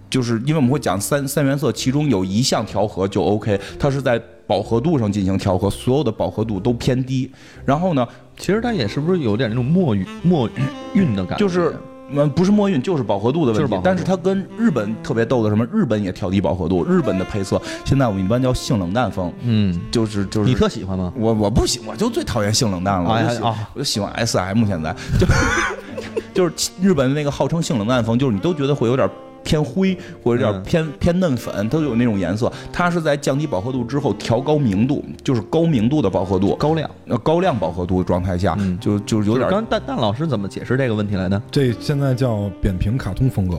就是因为我们会讲三三原色，其中有一项调和就 OK，它是在饱和度上进行调和，所有的饱和度都偏低。然后呢，其实它也是不是有点那种墨韵墨韵的感觉？就是嗯，不是墨韵，就是饱和度的问题但是它跟日本特别逗的什么？日本也调低饱和度，日本的配色现在我们一般叫性冷淡风，嗯，就是就是你特喜欢吗？我我不喜，我就最讨厌性冷淡了，我就喜哎啊我就喜欢 S M，现在 就 就是日本的那个号称性冷淡风，就是你都觉得会有点偏灰或者有点嗯偏、偏嫩粉，都有那种颜色。它是在降低饱和度之后调高明度，就是高明度的饱和度，高亮。呃高亮饱和度的状态下，嗯就就是有点刚蛋蛋老师怎么解释这个问题来的？这现在叫扁平卡通风格，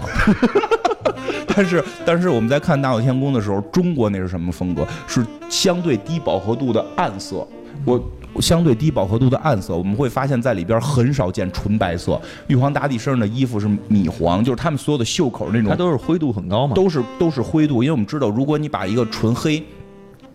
但是，但是我们在看《大闹天宫》的时候，中国那是什么风格？是相对低饱和度的暗色。我相对低饱和度的暗色，我们会发现在里边很少见纯白色。玉皇大帝身上的衣服是米黄，就是他们所有的袖口那种它都是灰度很高嘛？都是都是灰度，因为我们知道，如果你把一个纯黑，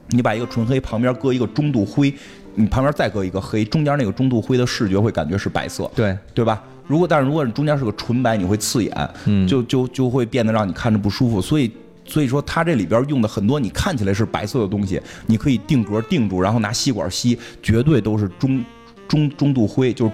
你把一个纯黑旁边搁一个中度灰，你旁边再搁一个黑，中间那个中度灰的视觉会感觉是白色，对，对吧？如果但是如果你中间是个纯白，你会刺眼，嗯就就就会变得让你看着不舒服。所以所以说它这里边用的很多你看起来是白色的东西，你可以定格定住，然后拿吸管吸，绝对都是中中中度灰，就是。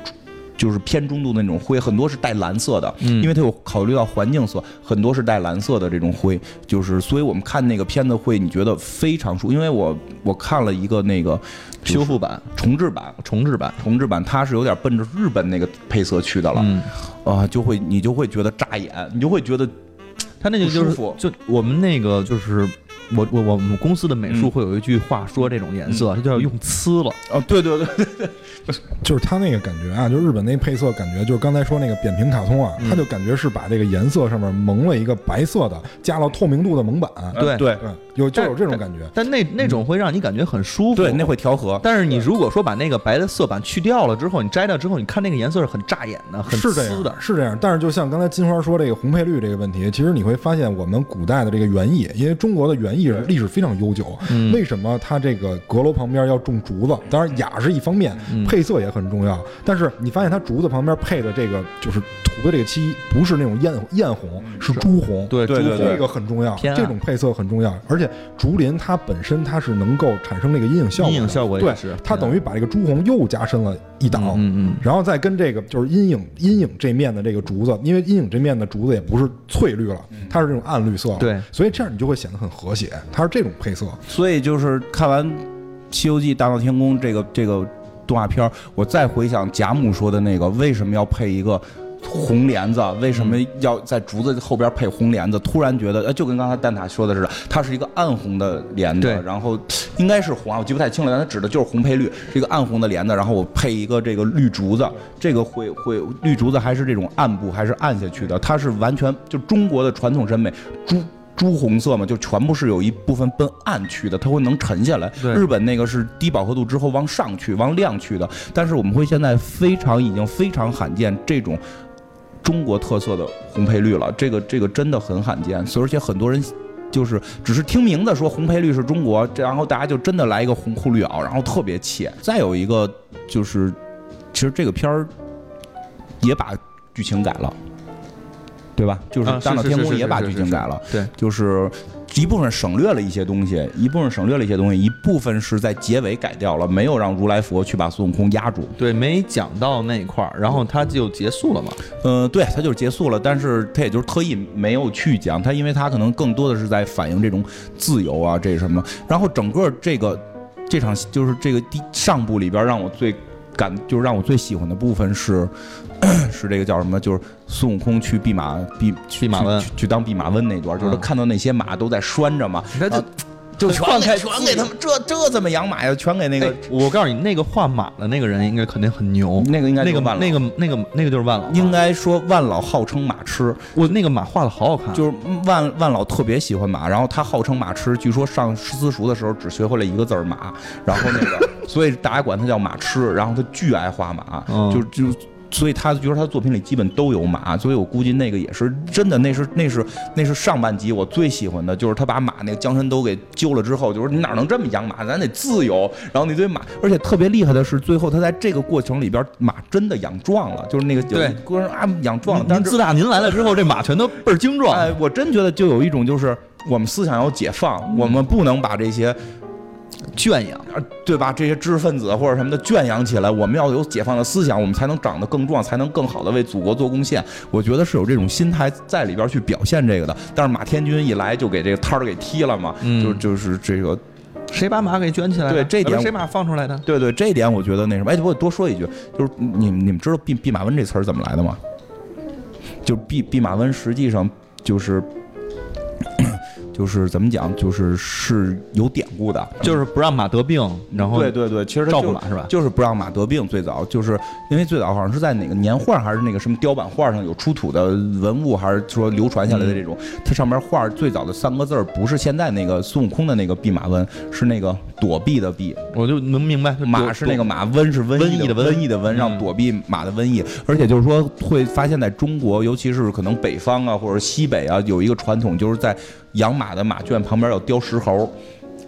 就是偏中度的那种灰，很多是带蓝色的，嗯因为它有考虑到环境色，很多是带蓝色的这种灰，就是所以我们看那个片子会你觉得非常舒服，因为我我看了一个那个修复版、重制版，重制版。重制版它是有点奔着日本那个配色去的了，嗯，啊，就会你就会觉得扎眼，你就会觉得它那个就是就我们那个就是我我我们公司的美术嗯会有一句话说这种颜色，它叫用呲了。哦，对对对对对，就是它那个感觉啊，就日本那配色感觉，就是刚才说那个扁平卡通啊，嗯它就感觉是把这个颜色上面蒙了一个白色的，加了透明度的蒙版，对对对，有就有这种感觉。但那那种会让你感觉很舒服。对，那会调和。但是你如果说把那个白的色板去掉了之后，你摘掉之后，你看那个颜色是很扎眼的，很是的样，。是这样。但是就像刚才金花说这个红配绿这个问题，其实你会发现我们古代的这个园艺，因为中国的园艺历史非常悠久，嗯。为什么它这个阁楼旁边要种竹子？当然雅是一方面，嗯。配色也很重要。但是你发现它竹子旁边配的这个就是涂的这个漆，不是那种艳艳红，是朱红。对对对对这个很重要，这种配色很重要，而且竹林它本身它是能够产生那个阴影效果的，阴影效果对是，它等于把这个朱红又加深了一档，嗯嗯然后再跟这个就是阴影阴影这面的这个竹子，因为阴影这面的竹子也不是翠绿了，它是这种暗绿色，对，所以这样你就会显得很和谐，它是这种配色。所以就是看完《西游记》大闹天宫这个这个动画片，我再回想贾母说的那个为什么要配一个。红帘子为什么要在竹子后边配红帘子？突然觉得，呃，就跟刚才蛋挞说的似的，它是一个暗红的帘子，然后应该是红啊，我记不太清了，但它指的就是红配绿，是一个暗红的帘子，然后我配一个这个绿竹子，这个会会绿竹子还是这种暗部还是暗下去的？它是完全就中国的传统审美，朱朱红色嘛，就全部是有一部分奔暗去的，它会能沉下来。日本那个是低饱和度之后往上去、往亮去的，但是我们会现在非常已经非常罕见这种中国特色的红配绿了，这个这个真的很罕见，所以而且很多人。就是只是听名字说红配绿是中国，这然后大家就真的来一个红裤绿袄，然后特别切。再有一个就是，其实这个片儿也把剧情改了，对吧？就是啊《大闹天宫》也把剧情改了，对，就是一部分省略了一些东西，一部分省略了一些东西，一部分是在结尾改掉了，没有让如来佛去把孙悟空压住。对，没讲到那一块儿，然后他就结束了嘛。嗯，对，他就结束了，但是他也就是特意没有去讲他，因为他可能更多的是在反映这种自由啊，这什么。然后整个这个这场就是这个第上部里边让我最感就是让我最喜欢的部分是是这个叫什么？就是孙悟空去弼马弼弼马温去当弼马温那段，就是看到那些马都在拴着嘛，他就啊就全给全给他们这这怎么养马呀？全给那个哎我告诉你，那个画马的那个人应该肯定很牛。那个应该那个就是万老那个那个那个就是万老，应该说万老号称马痴，我那个马画的好好看，就是万万老特别喜欢马，然后他号称马痴，据说上私塾的时候只学会了一个字儿马，然后那个，所以大家管他叫马痴，然后他巨爱画马，嗯就就。所以他觉得他作品里基本都有马，所以我估计那个也是真的，那是那是那是上半集我最喜欢的，就是他把马那个江山都给揪了之后，就是你哪能这么养马，咱得自由。然后那堆马，而且特别厉害的是，最后他在这个过程里边，马真的养壮了，就是那个有对一个人啊养壮了，但是自打您来了之后，这马全都倍儿精壮。哎，我真觉得就有一种就是我们思想要解放，我们不能把这些。圈养，呃对吧？这些知识分子或者什么的圈养起来，我们要有解放的思想，我们才能长得更壮，才能更好的为祖国做贡献。我觉得是有这种心态在里边去表现这个的。但是马天军一来就给这个摊儿给踢了嘛，嗯就就是这个，谁把马给圈起来了？对这点呃谁把马放出来的？对对，这一点我觉得那什么。哎，我多说一句，就是你们你们知道弼弼马温这词儿怎么来的吗？就是弼弼马温实际上就是。就是怎么讲，就是是有典故的，就是不让马得病，然后对对对，其实照顾马是吧？就是不让马得病。最早就是因为最早好像是在哪个年画还是那个什么雕版画上有出土的文物，还是说流传下来的这种，它上面画最早的三个字儿不是现在那个孙悟空的那个弼马温，是那个躲避的避，我就能明白，马是那个马，瘟是瘟疫的瘟瘟疫的瘟，让嗯躲避马的瘟疫。而且就是说，会发现在中国，尤其是可能北方啊或者西北啊，有一个传统，就是在养马的马圈旁边要雕石猴。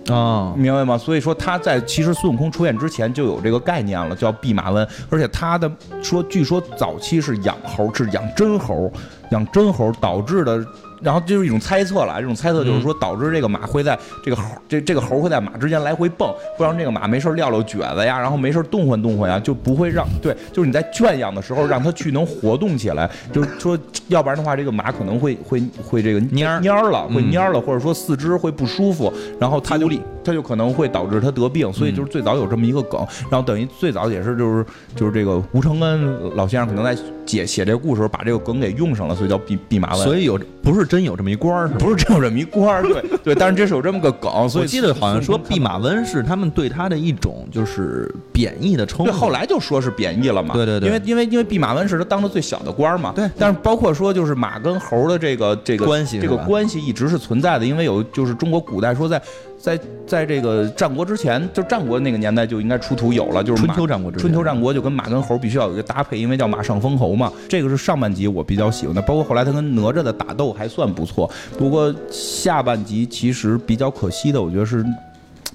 啊，明白吗？所以说他在其实孙悟空出现之前就有这个概念了，叫弼马温，而且他的说，据说早期是养猴，是养真猴，养真猴导致的。然后就是一种猜测了，这种猜测就是说导致这个马会在这个猴这这个猴会在马之间来回蹦，会让这个马没事撂撂蹶子呀，然后没事动换动换呀，就不会让对，就是你在圈养的时候让它去能活动起来，就是说要不然的话这个马可能会会会这个蔫蔫了，会嗯蔫儿了，或者说四肢会不舒服，然后它就它就可能会导致它得病，所以就是最早有这么一个梗，然后等于最早也是就是就是这个吴承恩老先生可能在写写这个故事时候把这个梗给用上了，所以叫弼弼马温。所以有不是真有这么一官儿，不是真有这么一官儿，对 对，但是这是有这么个梗，所以我记得好像说弼马温是他们对他的一种就是贬义的称呼。对，后来就说是贬义了嘛。对对对因为因为因为弼马温是他当的最小的官儿嘛。对但是包括说就是马跟猴的这个这个关系这个关系一直是存在的，因为有就是中国古代说在在在这个战国之前，就战国那个年代就应该出土有了，就是春秋战国之前春秋战国就跟马跟猴必须要有一个搭配，因为叫马上封侯嘛。这个是上半集我比较喜欢的，包括后来他跟哪吒的打斗还算不错。不过下半集其实比较可惜的，我觉得是。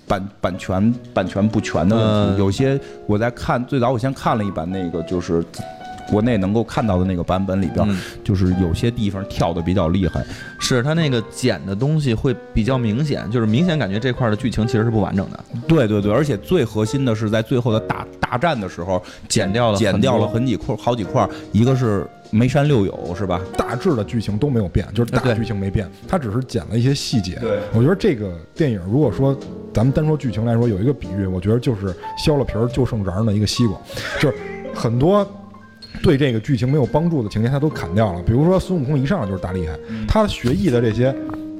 版版权版权不全的问题，嗯有些我在看最早我先看了一版那个就是国内能够看到的那个版本里边，嗯就是有些地方跳的比较厉害。是它那个剪的东西会比较明显，就是明显感觉这块儿的剧情其实是不完整的，对对对，而且最核心的是在最后的大大战的时候剪掉了剪掉了很很几块好几块，一个是梅山六友是吧？大致的剧情都没有变，就是大剧情没变，它只是剪了一些细节。对我觉得这个电影如果说咱们单说剧情来说，有一个比喻，我觉得就是削了皮儿就剩瓤儿的一个西瓜，就是很多。对这个剧情没有帮助的情节，他都砍掉了。比如说孙悟空一上来就是大厉害，他学艺的这些，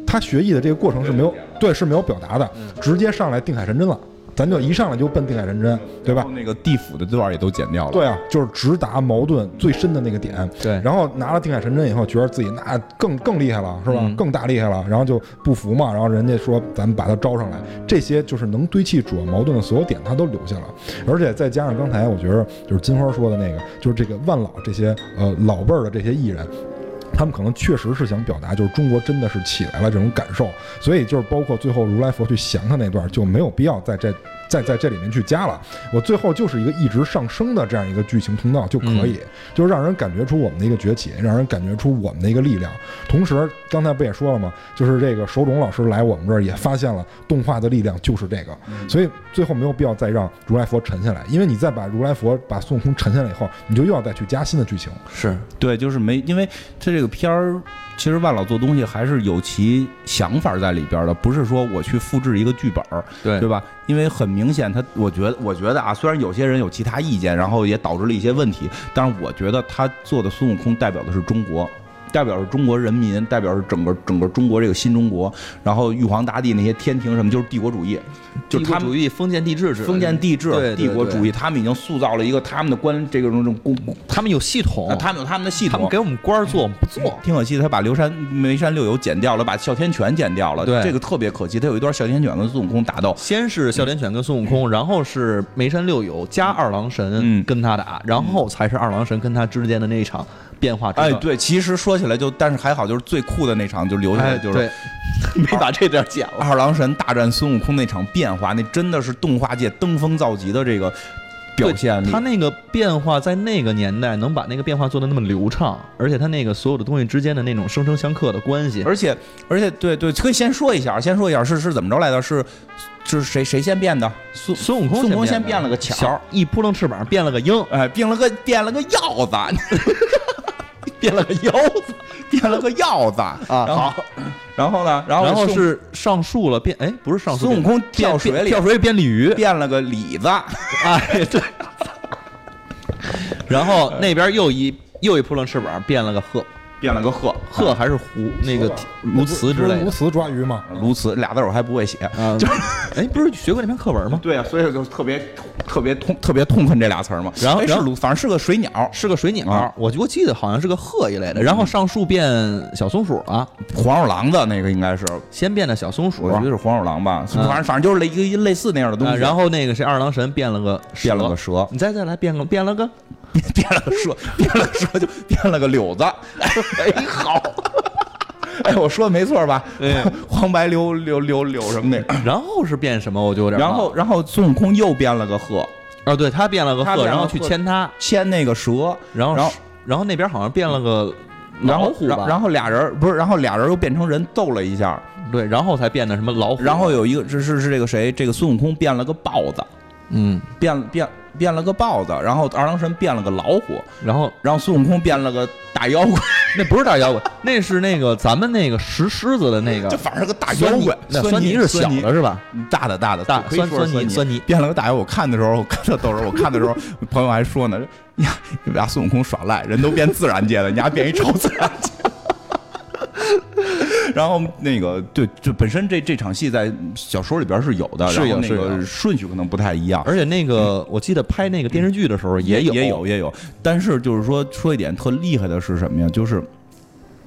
他学艺的这个过程是没有对是没有表达的，直接上来定海神针了，咱就一上来就奔定海神针，对吧？那个地府的段儿也都剪掉了。对啊，就是直达矛盾最深的那个点。对然后拿了定海神针以后，觉得自己那更更厉害了，是吧？嗯更大厉害了，然后就不服嘛。然后人家说咱们把他招上来，这些就是能堆砌主要矛盾的所有点，他都留下了。而且再加上刚才我觉得就是金花说的那个，就是这个万老这些呃老辈儿的这些艺人。他们可能确实是想表达，就是中国真的是起来了这种感受，所以就是包括最后如来佛去降他那段，就没有必要在这在在这里面去加了。我最后就是一个一直上升的这样一个剧情通道就可以，就是让人感觉出我们的一个崛起，让人感觉出我们的一个力量。同时，刚才不也说了吗？就是这个手冢老师来我们这儿也发现了动画的力量就是这个，所以最后没有必要再让如来佛沉下来，因为你再把如来佛把孙悟空沉下来以后，你就又要再去加新的剧情。是对，就是没，因为他这个片儿，其实万老做东西还是有其想法在里边的，不是说我去复制一个剧本，对对吧？因为很明显，他我觉得，我觉得啊，虽然有些人有其他意见，然后也导致了一些问题，但是我觉得他做的孙悟空代表的是中国。代表是中国人民，代表是整个整个中国这个新中国。然后玉皇大帝那些天庭什么，就是帝国主义，就帝他们国主义、封建帝制是封建帝制、帝国主义，他们已经塑造了一个他们的官这个这种公，他们有系统啊，他们有他们的系统他们。给我们官儿做，我们不做。挺可惜，他把刘山眉山六友剪掉了，把哮天犬剪掉了，对这个特别可惜。他有一段哮天犬跟孙悟空打斗，先是哮天犬跟孙悟空，然后是眉山六友加二郎神嗯跟他打，然后才是二郎神跟他之间的那一场变化哎，对，其实说起来就，但是还好，就是最酷的那场就留下来，哎，就是对，没把这点剪了。二郎神大战孙悟空那场变化，那真的是动画界登峰造极的这个表现力。他那个变化在那个年代能把那个变化做的那么流畅，而且他那个所有的东西之间的那种生生相克的关系，而且而且对对，可以先说一下，先说一下是是怎么着来的？是是谁谁先变的？孙孙悟空孙悟空先先变了个巧儿，一扑棱翅膀变了个鹰，哎，变了个变了个鹞子，变了个腰子变了个腰子啊好，然后呢？然后然后是上树了变哎不是上树，孙悟空变跳水里变跳水里变鲤鱼，变了个李子，哎对，然后那边又一又一扑棱翅膀变了个鹤，变了个鹤，鹤还是狐那个鸬鹚之类的。鸬鹚抓鱼吗，鸬鹚俩字儿我还不会写。啊，就是哎不是学过那篇课文吗？对啊，所以我就特别特别痛特别痛恨这俩词儿嘛。然后然后鸬反正是个水鸟，是个水鸟，啊。我我记得好像是个鹤一类的，然后上树变小松鼠了，黄鼠狼的那个应该是，先变的小松鼠。我，觉得是黄鼠狼吧，反正反正就是类一个类似那样的东西。啊然后那个谁二郎神变了个变了个，蛇，你再再来变个变了个，变了个蛇，变了个蛇就变了个柳子。哎，好。哎，我说的没错吧？对黄白柳柳柳柳什么的。然后是变什么我就有点然后，然后孙悟空又变了个鹤，哦对他变了个鹤，然后去牵他，牵那个蛇，然后然后然后那边好像变了个老虎吧，然然后俩人不是，然后俩人又变成人斗了一下，对，然后才变的什么老虎，然后有一个这是是这个谁，这个孙悟空变了个豹子，嗯，变变变了个豹子，然后二郎神变了个老虎，然后然后孙悟空变了个大妖怪，那不是大妖怪，那是那个咱们那个石狮子的那个就反正是个大妖怪。那酸酸泥是小的是吧？大的大的大酸酸泥酸泥变了个大妖。我看的时候，我看特逗人，我看的时候，朋友还说呢，呀，你们家孙悟空耍赖，人都变自然界的，你还变一超自然界。然后那个对，就本身这这场戏在小说里边是有的，是有是然后那个顺序可能不太一样。而且那个我记得拍那个电视剧的时候也有也有也有，但是就是说说一点特厉害的是什么呀？就是。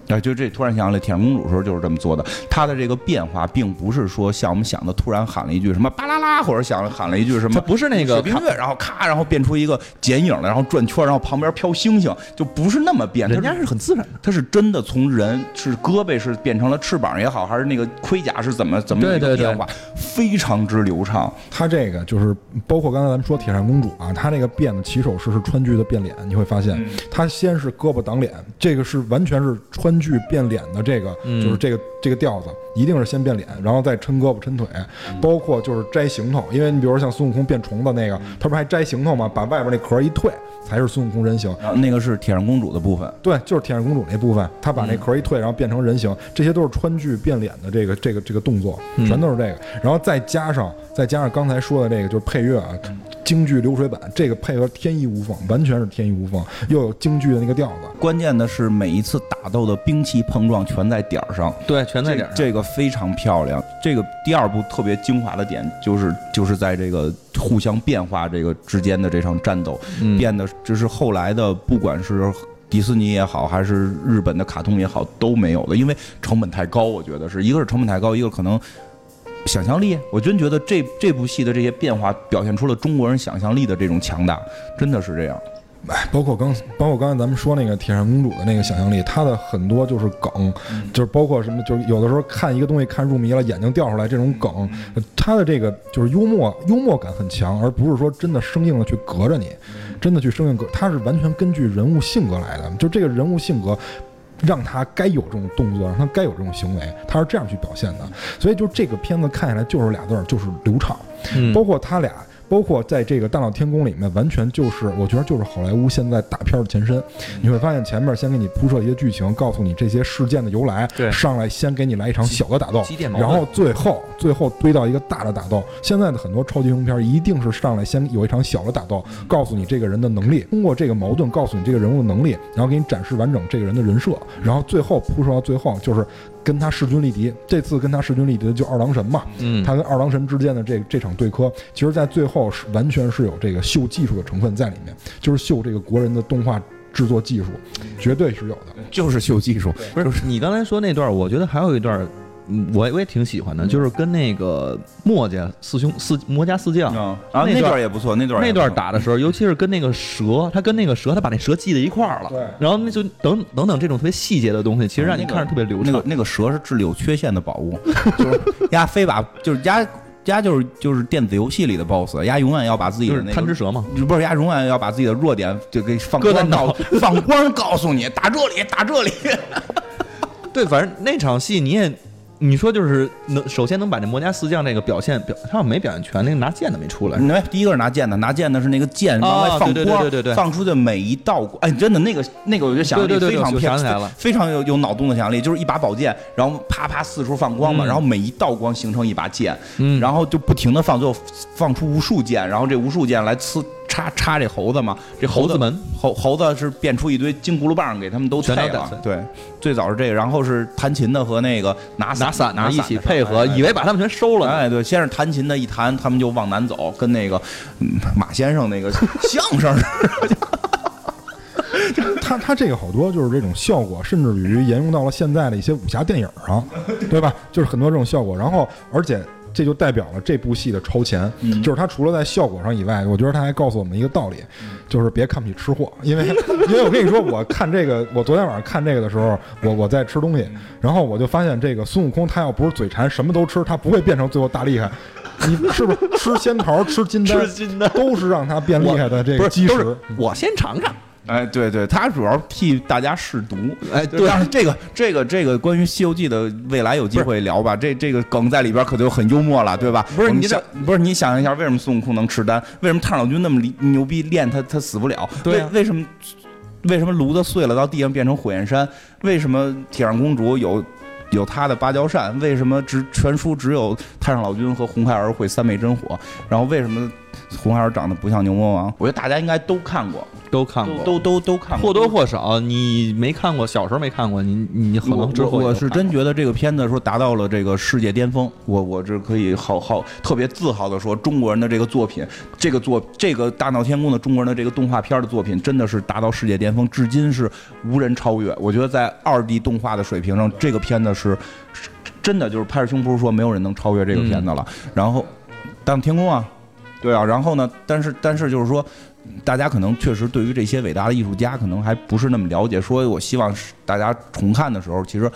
啊，就这突然想起来，铁扇公主时候就是这么做的。她的这个变化，并不是说像我们想的，突然喊了一句什么巴啦啦，或者想喊了一句什么，它不是那个水冰月，然后咔，然后变出一个剪影来，然后转圈，然后旁边飘星星，就不是那么变。人家它是是很自然的。它是真的从人是胳膊是变成了翅膀也好，还是那个盔甲是怎么怎么一个对对对变化，非常之流畅。他这个就是包括刚才咱们说铁扇公主啊，她那个变的起手式是川剧的变脸，你会发现，嗯她先是胳膊挡脸，这个是完全是川剧变脸的这个，嗯就是这个这个调子，一定是先变脸，然后再抻胳膊抻腿，包括就是摘行头，因为你比如说像孙悟空变虫子那个，他不是还摘行头吗？把外边那壳一退，才是孙悟空人形。然后那个是铁扇公主的部分，对，就是铁扇公主那部分，他把嗯那壳一退，然后变成人形，这些都是川剧变脸的这个这个这个动作，嗯全都是这个。然后再加上再加上刚才说的这个，就是配乐啊，京剧流水版，这个配合天衣无缝，完全是天衣无缝，又有京剧的那个调子。关键的是每一次打斗的兵器碰撞全在点儿上。对，全这这个非常漂亮。这个第二部特别精华的点就是就是在这个互相变化这个之间的这场战斗，嗯变得就是后来的不管是。迪士尼也好，还是日本的卡通也好，都没有的，因为成本太高。我觉得是一个是成本太高，一个可能想象力。我真觉得这这部戏的这些变化，表现出了中国人想象力的这种强大，真的是这样。哎，包括刚包括刚才咱们说那个铁扇公主的那个想象力，她的很多就是梗，就是包括什么，就是有的时候看一个东西看入迷了，眼睛掉出来这种梗，她的这个就是幽默幽默感很强，而不是说真的生硬的去隔着你，真的去生硬隔，她是完全根据人物性格来的，就这个人物性格。让他该有这种动作，让他该有这种行为，他是这样去表现的。所以，就这个片子看下来就是俩字儿，就是流畅。嗯包括他俩，包括在这个《大闹天宫》里面，完全就是我觉得就是好莱坞现在大片的前身。你会发现前面先给你铺设一些剧情，告诉你这些事件的由来，对上来先给你来一场小的打斗然后最后最后堆到一个大的打斗。现在的很多超级英雄片一定是上来先有一场小的打斗，告诉你这个人的能力，通过这个矛盾告诉你这个人物的能力，然后给你展示完整这个人的人设，然后最后铺设到最后就是。跟他势均力敌，这次跟他势均力敌的就二郎神嘛，嗯他跟二郎神之间的这这场对磕，其实在最后是完全是有这个秀技术的成分在里面，就是秀这个国人的动画制作技术，绝对是有的。就是秀技术，不是你刚才说那段，我觉得还有一段，嗯我我也挺喜欢的，就是跟那个墨家四兄四魔家四将啊，那那段段也不错，那段那段打的时候，尤其是跟那个蛇，他跟那个蛇，他把那蛇系在一块儿了，对然后那就等等等这种特别细节的东西，其实让你看着特别流畅。那个那个蛇是智力有缺陷的宝物，就是鸭非把就是鸭鸭就是就是电子游戏里的 BOSS，丫永远要把自己的那个贪吃蛇嘛，不是，丫永远要把自己的弱点就给放在光告放光告诉你，打这里，打这里。对，反正那场戏你也，你说就是能首先能把这魔家四将这个表现表，他好像没表现全，那个拿剑的没出来。那第一个是拿剑的，拿剑的是那个剑往外放对对对光，对对对放出的每一道光，哎，真的那个那个，我觉得想象力非常偏想起来了非常有有脑洞的想象力，就是一把宝剑，然后啪啪四处放光嘛，嗯。然后每一道光形成一把剑，嗯。然后就不停的放，最后放出无数剑，然后这无数剑来刺插插这猴子嘛，这猴子猴子门猴猴子是变出一堆金轱辘棒给他们都退了对，最早是这个，然后是弹琴的和那个拿拿伞拿的一起配合，哎以为把他们全收了呢。哎，对，先是弹琴的一弹，他们就往南走，跟那个嗯马先生那个相声似的。他他这个好多就是这种效果，甚至于沿用到了现在的一些武侠电影上，对吧？就是很多这种效果，然后而且。这就代表了这部戏的超前，就是它除了在效果上以外，我觉得它还告诉我们一个道理，就是别看不起吃货，因为因为我跟你说，我看这个，我昨天晚上看这个的时候，我我在吃东西，然后我就发现这个孙悟空他要不是嘴馋，什么都吃，他不会变成最后大厉害。你是不是吃仙桃、吃金丹、吃金丹都是让他变厉害的这个基石？我先尝尝，哎，对对，他主要替大家试毒。哎，对，但是这个这个这个关于《西游记》的未来有机会聊吧，这这个梗在里边可就很幽默了，对吧？不是你想不是你想象一下，为什么孙悟空能吃丹？为什么太上老君那么牛逼，练他他死不了？对啊为为什么为什么炉子碎了到地上变成火焰山？为什么铁扇公主有？有她的芭蕉扇，为什么只全书只有太上老君和红孩儿会三昧真火？然后为什么红孩儿长得不像牛魔王？我觉得大家应该都看过，都看过，都都都看过，或多或少，你没看过，小时候没看过，你你可能之后我我是真觉得这个片子说达到了这个世界巅峰，我我这可以好好特别自豪的说，中国人的这个作品，这个作这个大闹天宫的中国人的这个动画片的作品，真的是达到世界巅峰，至今是无人超越。我觉得在二 D 动画的水平上，这个片子是是真的就是拍着胸脯说没有人能超越这个片子了。然后大闹天宫啊，对啊，然后呢，但是但是就是说。大家可能确实对于这些伟大的艺术家可能还不是那么了解，说我希望是大家重看的时候，其实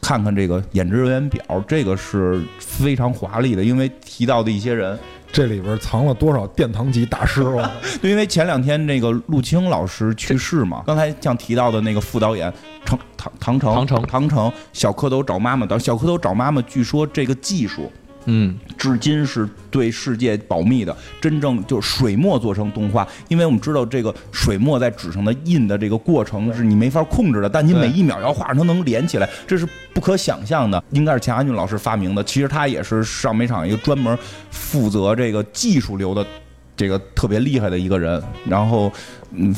看看这个演职人员表，这个是非常华丽的，因为提到的一些人，这里边藏了多少殿堂级大师？我 对，因为前两天那个陆青老师去世嘛，刚才像提到的那个副导演唐唐唐城唐城唐城小蝌蚪找妈妈的小蝌蚪找妈妈，据说这个技术。嗯，至今是对世界保密的，真正就是水墨做成动画，因为我们知道这个水墨在纸上的印的这个过程是你没法控制的，但你每一秒要画上它能连起来，这是不可想象的。应该是钱安俊老师发明的，其实他也是上美厂一个专门负责这个技术流的这个特别厉害的一个人，然后嗯，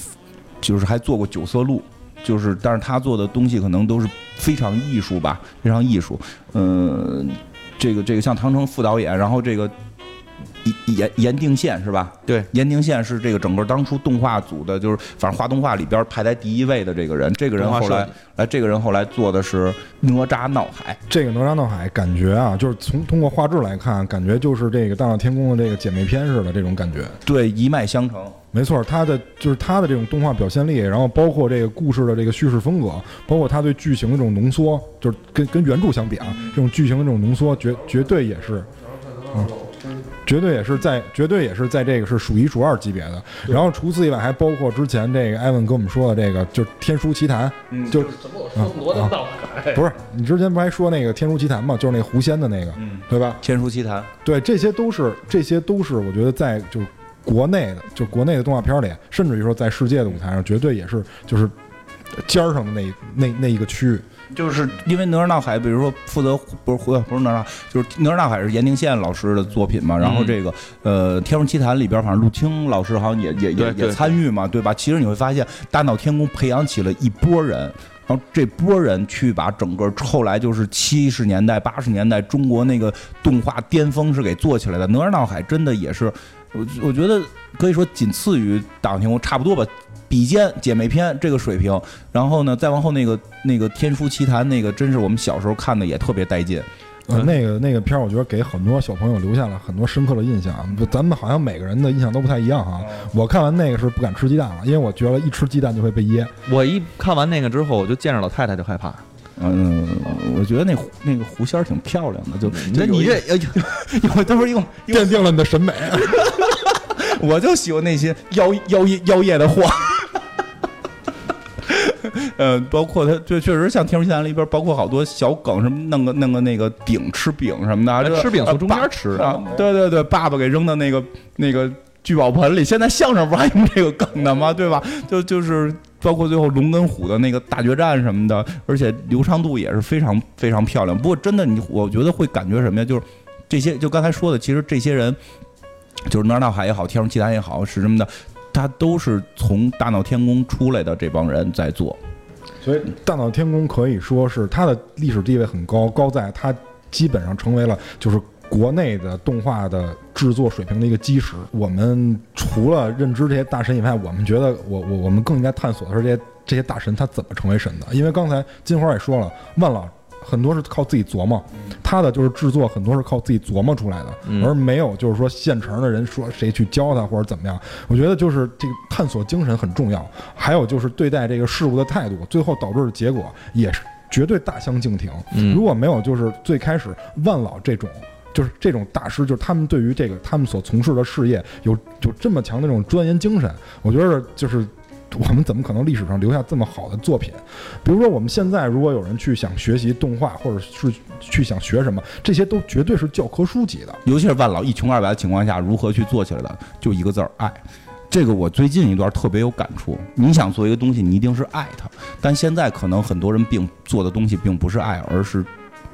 就是还做过九色鹿。就是，但是他做的东西可能都是非常艺术吧，非常艺术。嗯、这个这个像唐城副导演，然后这个严严严定宪是吧？对，严定宪是这个整个当初动画组的，就是反正画动画里边排在第一位的这个人。这个人后来动画设计，哎，这个人后来做的是哪吒闹海。这个哪吒闹海感觉啊，就是从通过画质来看，感觉就是这个大闹天宫的这个姐妹篇似的这种感觉。对，一脉相承。没错，他的就是他的这种动画表现力，然后包括这个故事的这个叙事风格，包括他对剧情的这种浓缩，就是跟跟原著相比啊，这种剧情的这种浓缩，绝绝对也是，嗯，绝对也是在绝对也是在这个是数一数二级别的。然后除此以外，还包括之前这个艾文跟我们说的这个，就是《天书奇谭》，嗯就什么我说罗的闹海，不是你之前不还说那个《天书奇谭》吗，就是那狐仙的那个，嗯，对吧？天书奇谭。对，这些都是这些都是我觉得在就是国内的，就国内的动画片里，甚至于说在世界的舞台上，绝对也是就是尖儿上的那那那一个区域。就是因为哪吒闹海，比如说负责不是不是哪吒，就是哪吒闹海是严定宪老师的作品嘛。然后这个呃《天书奇谭》里边，反正陆青老师好像也也也也参与嘛，对吧？其实你会发现，大闹天宫培养起了一波人。然后这波人去把整个后来就是七十年代、八十年代中国那个动画巅峰是给做起来的。哪吒闹海真的也是，我我觉得可以说仅次于大闹天宫，差不多吧，比肩姐妹篇这个水平。然后呢，再往后那个那个《天书奇谭》那个，真是我们小时候看的也特别带劲。呃，嗯那个那个片儿，我觉得给很多小朋友留下了很多深刻的印象。咱们好像每个人的印象都不太一样哈。我看完那个是不敢吃鸡蛋了，因为我觉得一吃鸡蛋就会被噎。我一看完那个之后，我就见着老太太就害怕。嗯，我觉得那那个狐仙儿挺漂亮的，就那你这这 有都是用用，奠定了你的审美。我就喜欢那些妖妖孽妖艳的货。呃，包括他，就确实像《天书奇谭》里边，包括好多小梗，什么弄个弄个那个饼吃饼什么的，吃饼从中间呃吃啊，对对对，爸爸给扔到那个那个聚宝盆里。现在相声不还用这个梗的吗？对吧？就就是包括最后龙跟虎的那个大决战什么的，而且流畅度也是非常非常漂亮。不过真的你，我觉得会感觉什么呀？就是这些，就刚才说的，其实这些人，就是哪吒闹海也好，天书奇谭也好，是什么的，他都是从大闹天宫出来的这帮人在做。所以大闹天宫可以说是它的历史地位很高，高在它基本上成为了就是国内的动画的制作水平的一个基石。我们除了认知这些大神以外，我们觉得我我我们更应该探索的是这些这些大神他怎么成为神的。因为刚才金花也说了，万老很多是靠自己琢磨，他的就是制作很多是靠自己琢磨出来的，嗯而没有就是说现成的人说谁去教他或者怎么样。我觉得就是这个探索精神很重要，还有就是对待这个事物的态度，最后导致的结果也是绝对大相径庭。嗯如果没有就是最开始万老这种。就是这种大师，就是他们对于这个他们所从事的事业有有这么强的这种钻研精神，我觉得就是 我们怎么可能历史上留下这么好的作品？比如说我们现在如果有人去想学习动画，或者是去想学什么，这些都绝对是教科书级的。尤其是万老一穷二白的情况下，如何去做起来的？就一个字儿爱。这个我最近一段特别有感触。你想做一个东西，你一定是爱它，但现在可能很多人并做的东西并不是爱，而是。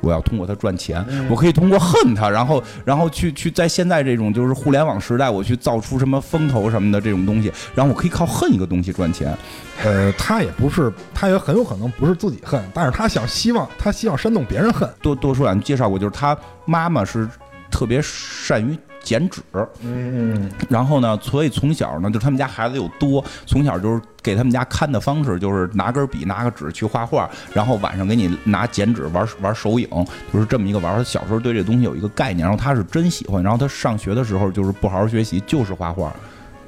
我要通过它赚钱，我可以通过恨它，然后，然后去去在现在这种就是互联网时代，我去造出什么风头什么的这种东西，然后我可以靠恨一个东西赚钱。呃，他也不是，他也很有可能不是自己恨，但是他想希望他希望煽动别人恨。多多说两句，介绍过，就是他妈妈是特别善于。剪纸，嗯，然后呢，所以从小呢，就他们家孩子又多，从小就是给他们家看的方式，就是拿根笔，拿个纸去画画，然后晚上给你拿剪纸玩玩手影，就是这么一个玩。他小时候对这东西有一个概念，然后他是真喜欢，然后他上学的时候就是不好好学习，就是画画。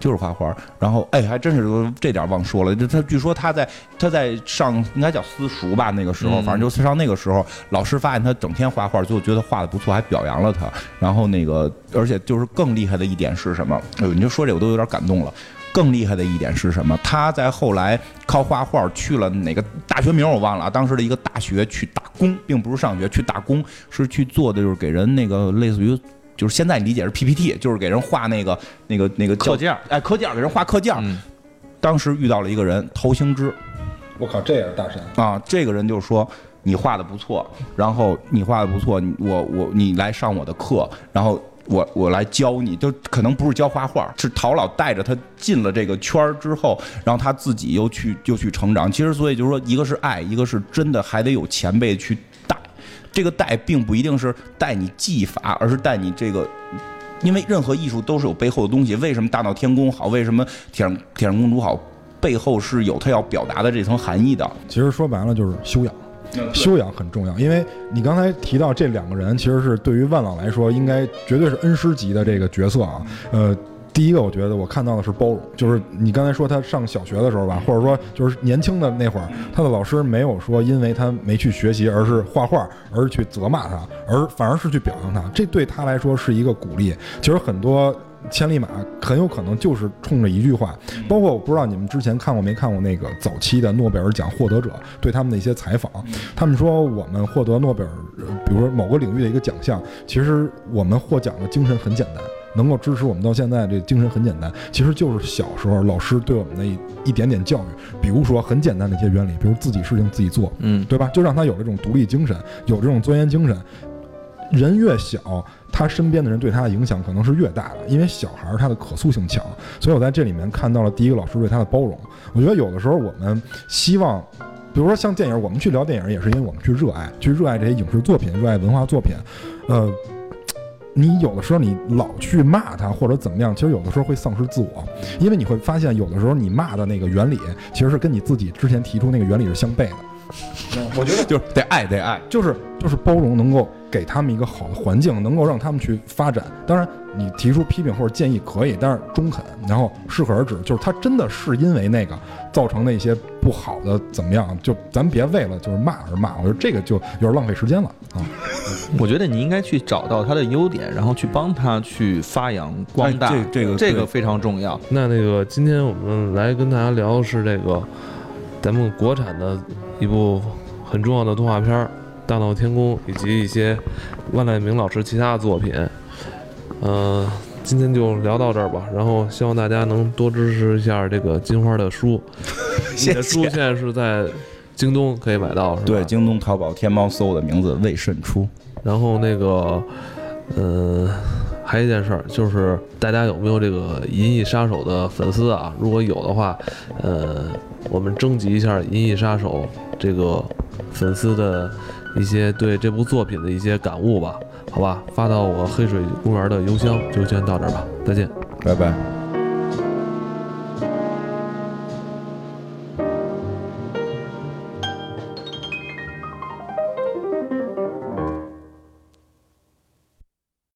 就是画画，然后哎，还真是这点忘说了。就他据说他在他在上应该叫私塾吧，那个时候，反正就上那个时候，老师发现他整天画画，最后觉得画的不错，还表扬了他。然后那个，而且就是更厉害的一点是什么？哎呦，你就说这我都有点感动了。更厉害的一点是什么？他在后来靠画画去了哪个大学名我忘了啊，当时的一个大学去打工，并不是上学，去打工是去做的，就是给人那个类似于。就是现在理解是 PPT，就是给人画那个那个那个课件，哎，课件给人画课件。当时遇到了一个人，陶行知，我靠，这也是大神啊！这个人就说你画的不错，然后你画的不错，我我你来上我的课，然后我我来教你，就可能不是教画画，是陶老带着他进了这个圈儿之后，然后他自己又去又去成长。其实所以就是说，一个是爱，一个是真的还得有前辈去。这个带并不一定是带你技法，而是带你这个，因为任何艺术都是有背后的东西。为什么大闹天宫好？为什么铁上铁上公主好？背后是有他要表达的这层含义的。其实说白了就是修养，修养很重要。因为你刚才提到这两个人，其实是对于万朗来说，应该绝对是恩师级的这个角色啊。呃。第一个，我觉得我看到的是包容，就是你刚才说他上小学的时候吧，或者说就是年轻的那会儿，他的老师没有说因为他没去学习，而是画画，而去责骂他，而反而是去表扬他，这对他来说是一个鼓励。其实很多千里马很有可能就是冲着一句话，包括我不知道你们之前看过没看过那个早期的诺贝尔奖获得者对他们的一些采访，他们说我们获得诺贝尔，比如说某个领域的一个奖项，其实我们获奖的精神很简单。能够支持我们到现在，这精神很简单，其实就是小时候老师对我们的一一点点教育，比如说很简单的一些原理，比如自己事情自己做，嗯，对吧？就让他有这种独立精神，有这种钻研精神。人越小，他身边的人对他的影响可能是越大的，因为小孩儿他的可塑性强。所以我在这里面看到了第一个老师对他的包容。我觉得有的时候我们希望，比如说像电影，我们去聊电影也是因为我们去热爱，去热爱这些影视作品，热爱文化作品，呃。你有的时候你老去骂他或者怎么样，其实有的时候会丧失自我，因为你会发现有的时候你骂的那个原理，其实是跟你自己之前提出那个原理是相悖的。我觉得就是得爱，得爱，就是就是包容，能够给他们一个好的环境，能够让他们去发展。当然，你提出批评或者建议可以，但是中肯，然后适可而止。就是他真的是因为那个造成的一些不好的怎么样？就咱别为了就是骂而骂，我觉得这个就有点浪费时间了啊。我觉得你应该去找到他的优点，然后去帮他去发扬光大。这这个这个非常重要。那那个今天我们来跟大家聊的是这个咱们国产的。一部很重要的动画片《大闹天宫》，以及一些万籁鸣老师其他的作品。嗯，今天就聊到这儿吧。然后希望大家能多支持一下这个金花的书。谢谢。书现在是在京东可以买到，是吧？对，京东、淘宝、天猫搜我的名字魏慎出。然后那个，嗯，还有一件事儿，就是大家有没有这个《银翼杀手》的粉丝啊？如果有的话，呃。我们征集一下《银翼杀手》这个粉丝的一些对这部作品的一些感悟吧，好吧，发到我黑水公园的邮箱，就先到这儿吧，再见，拜拜。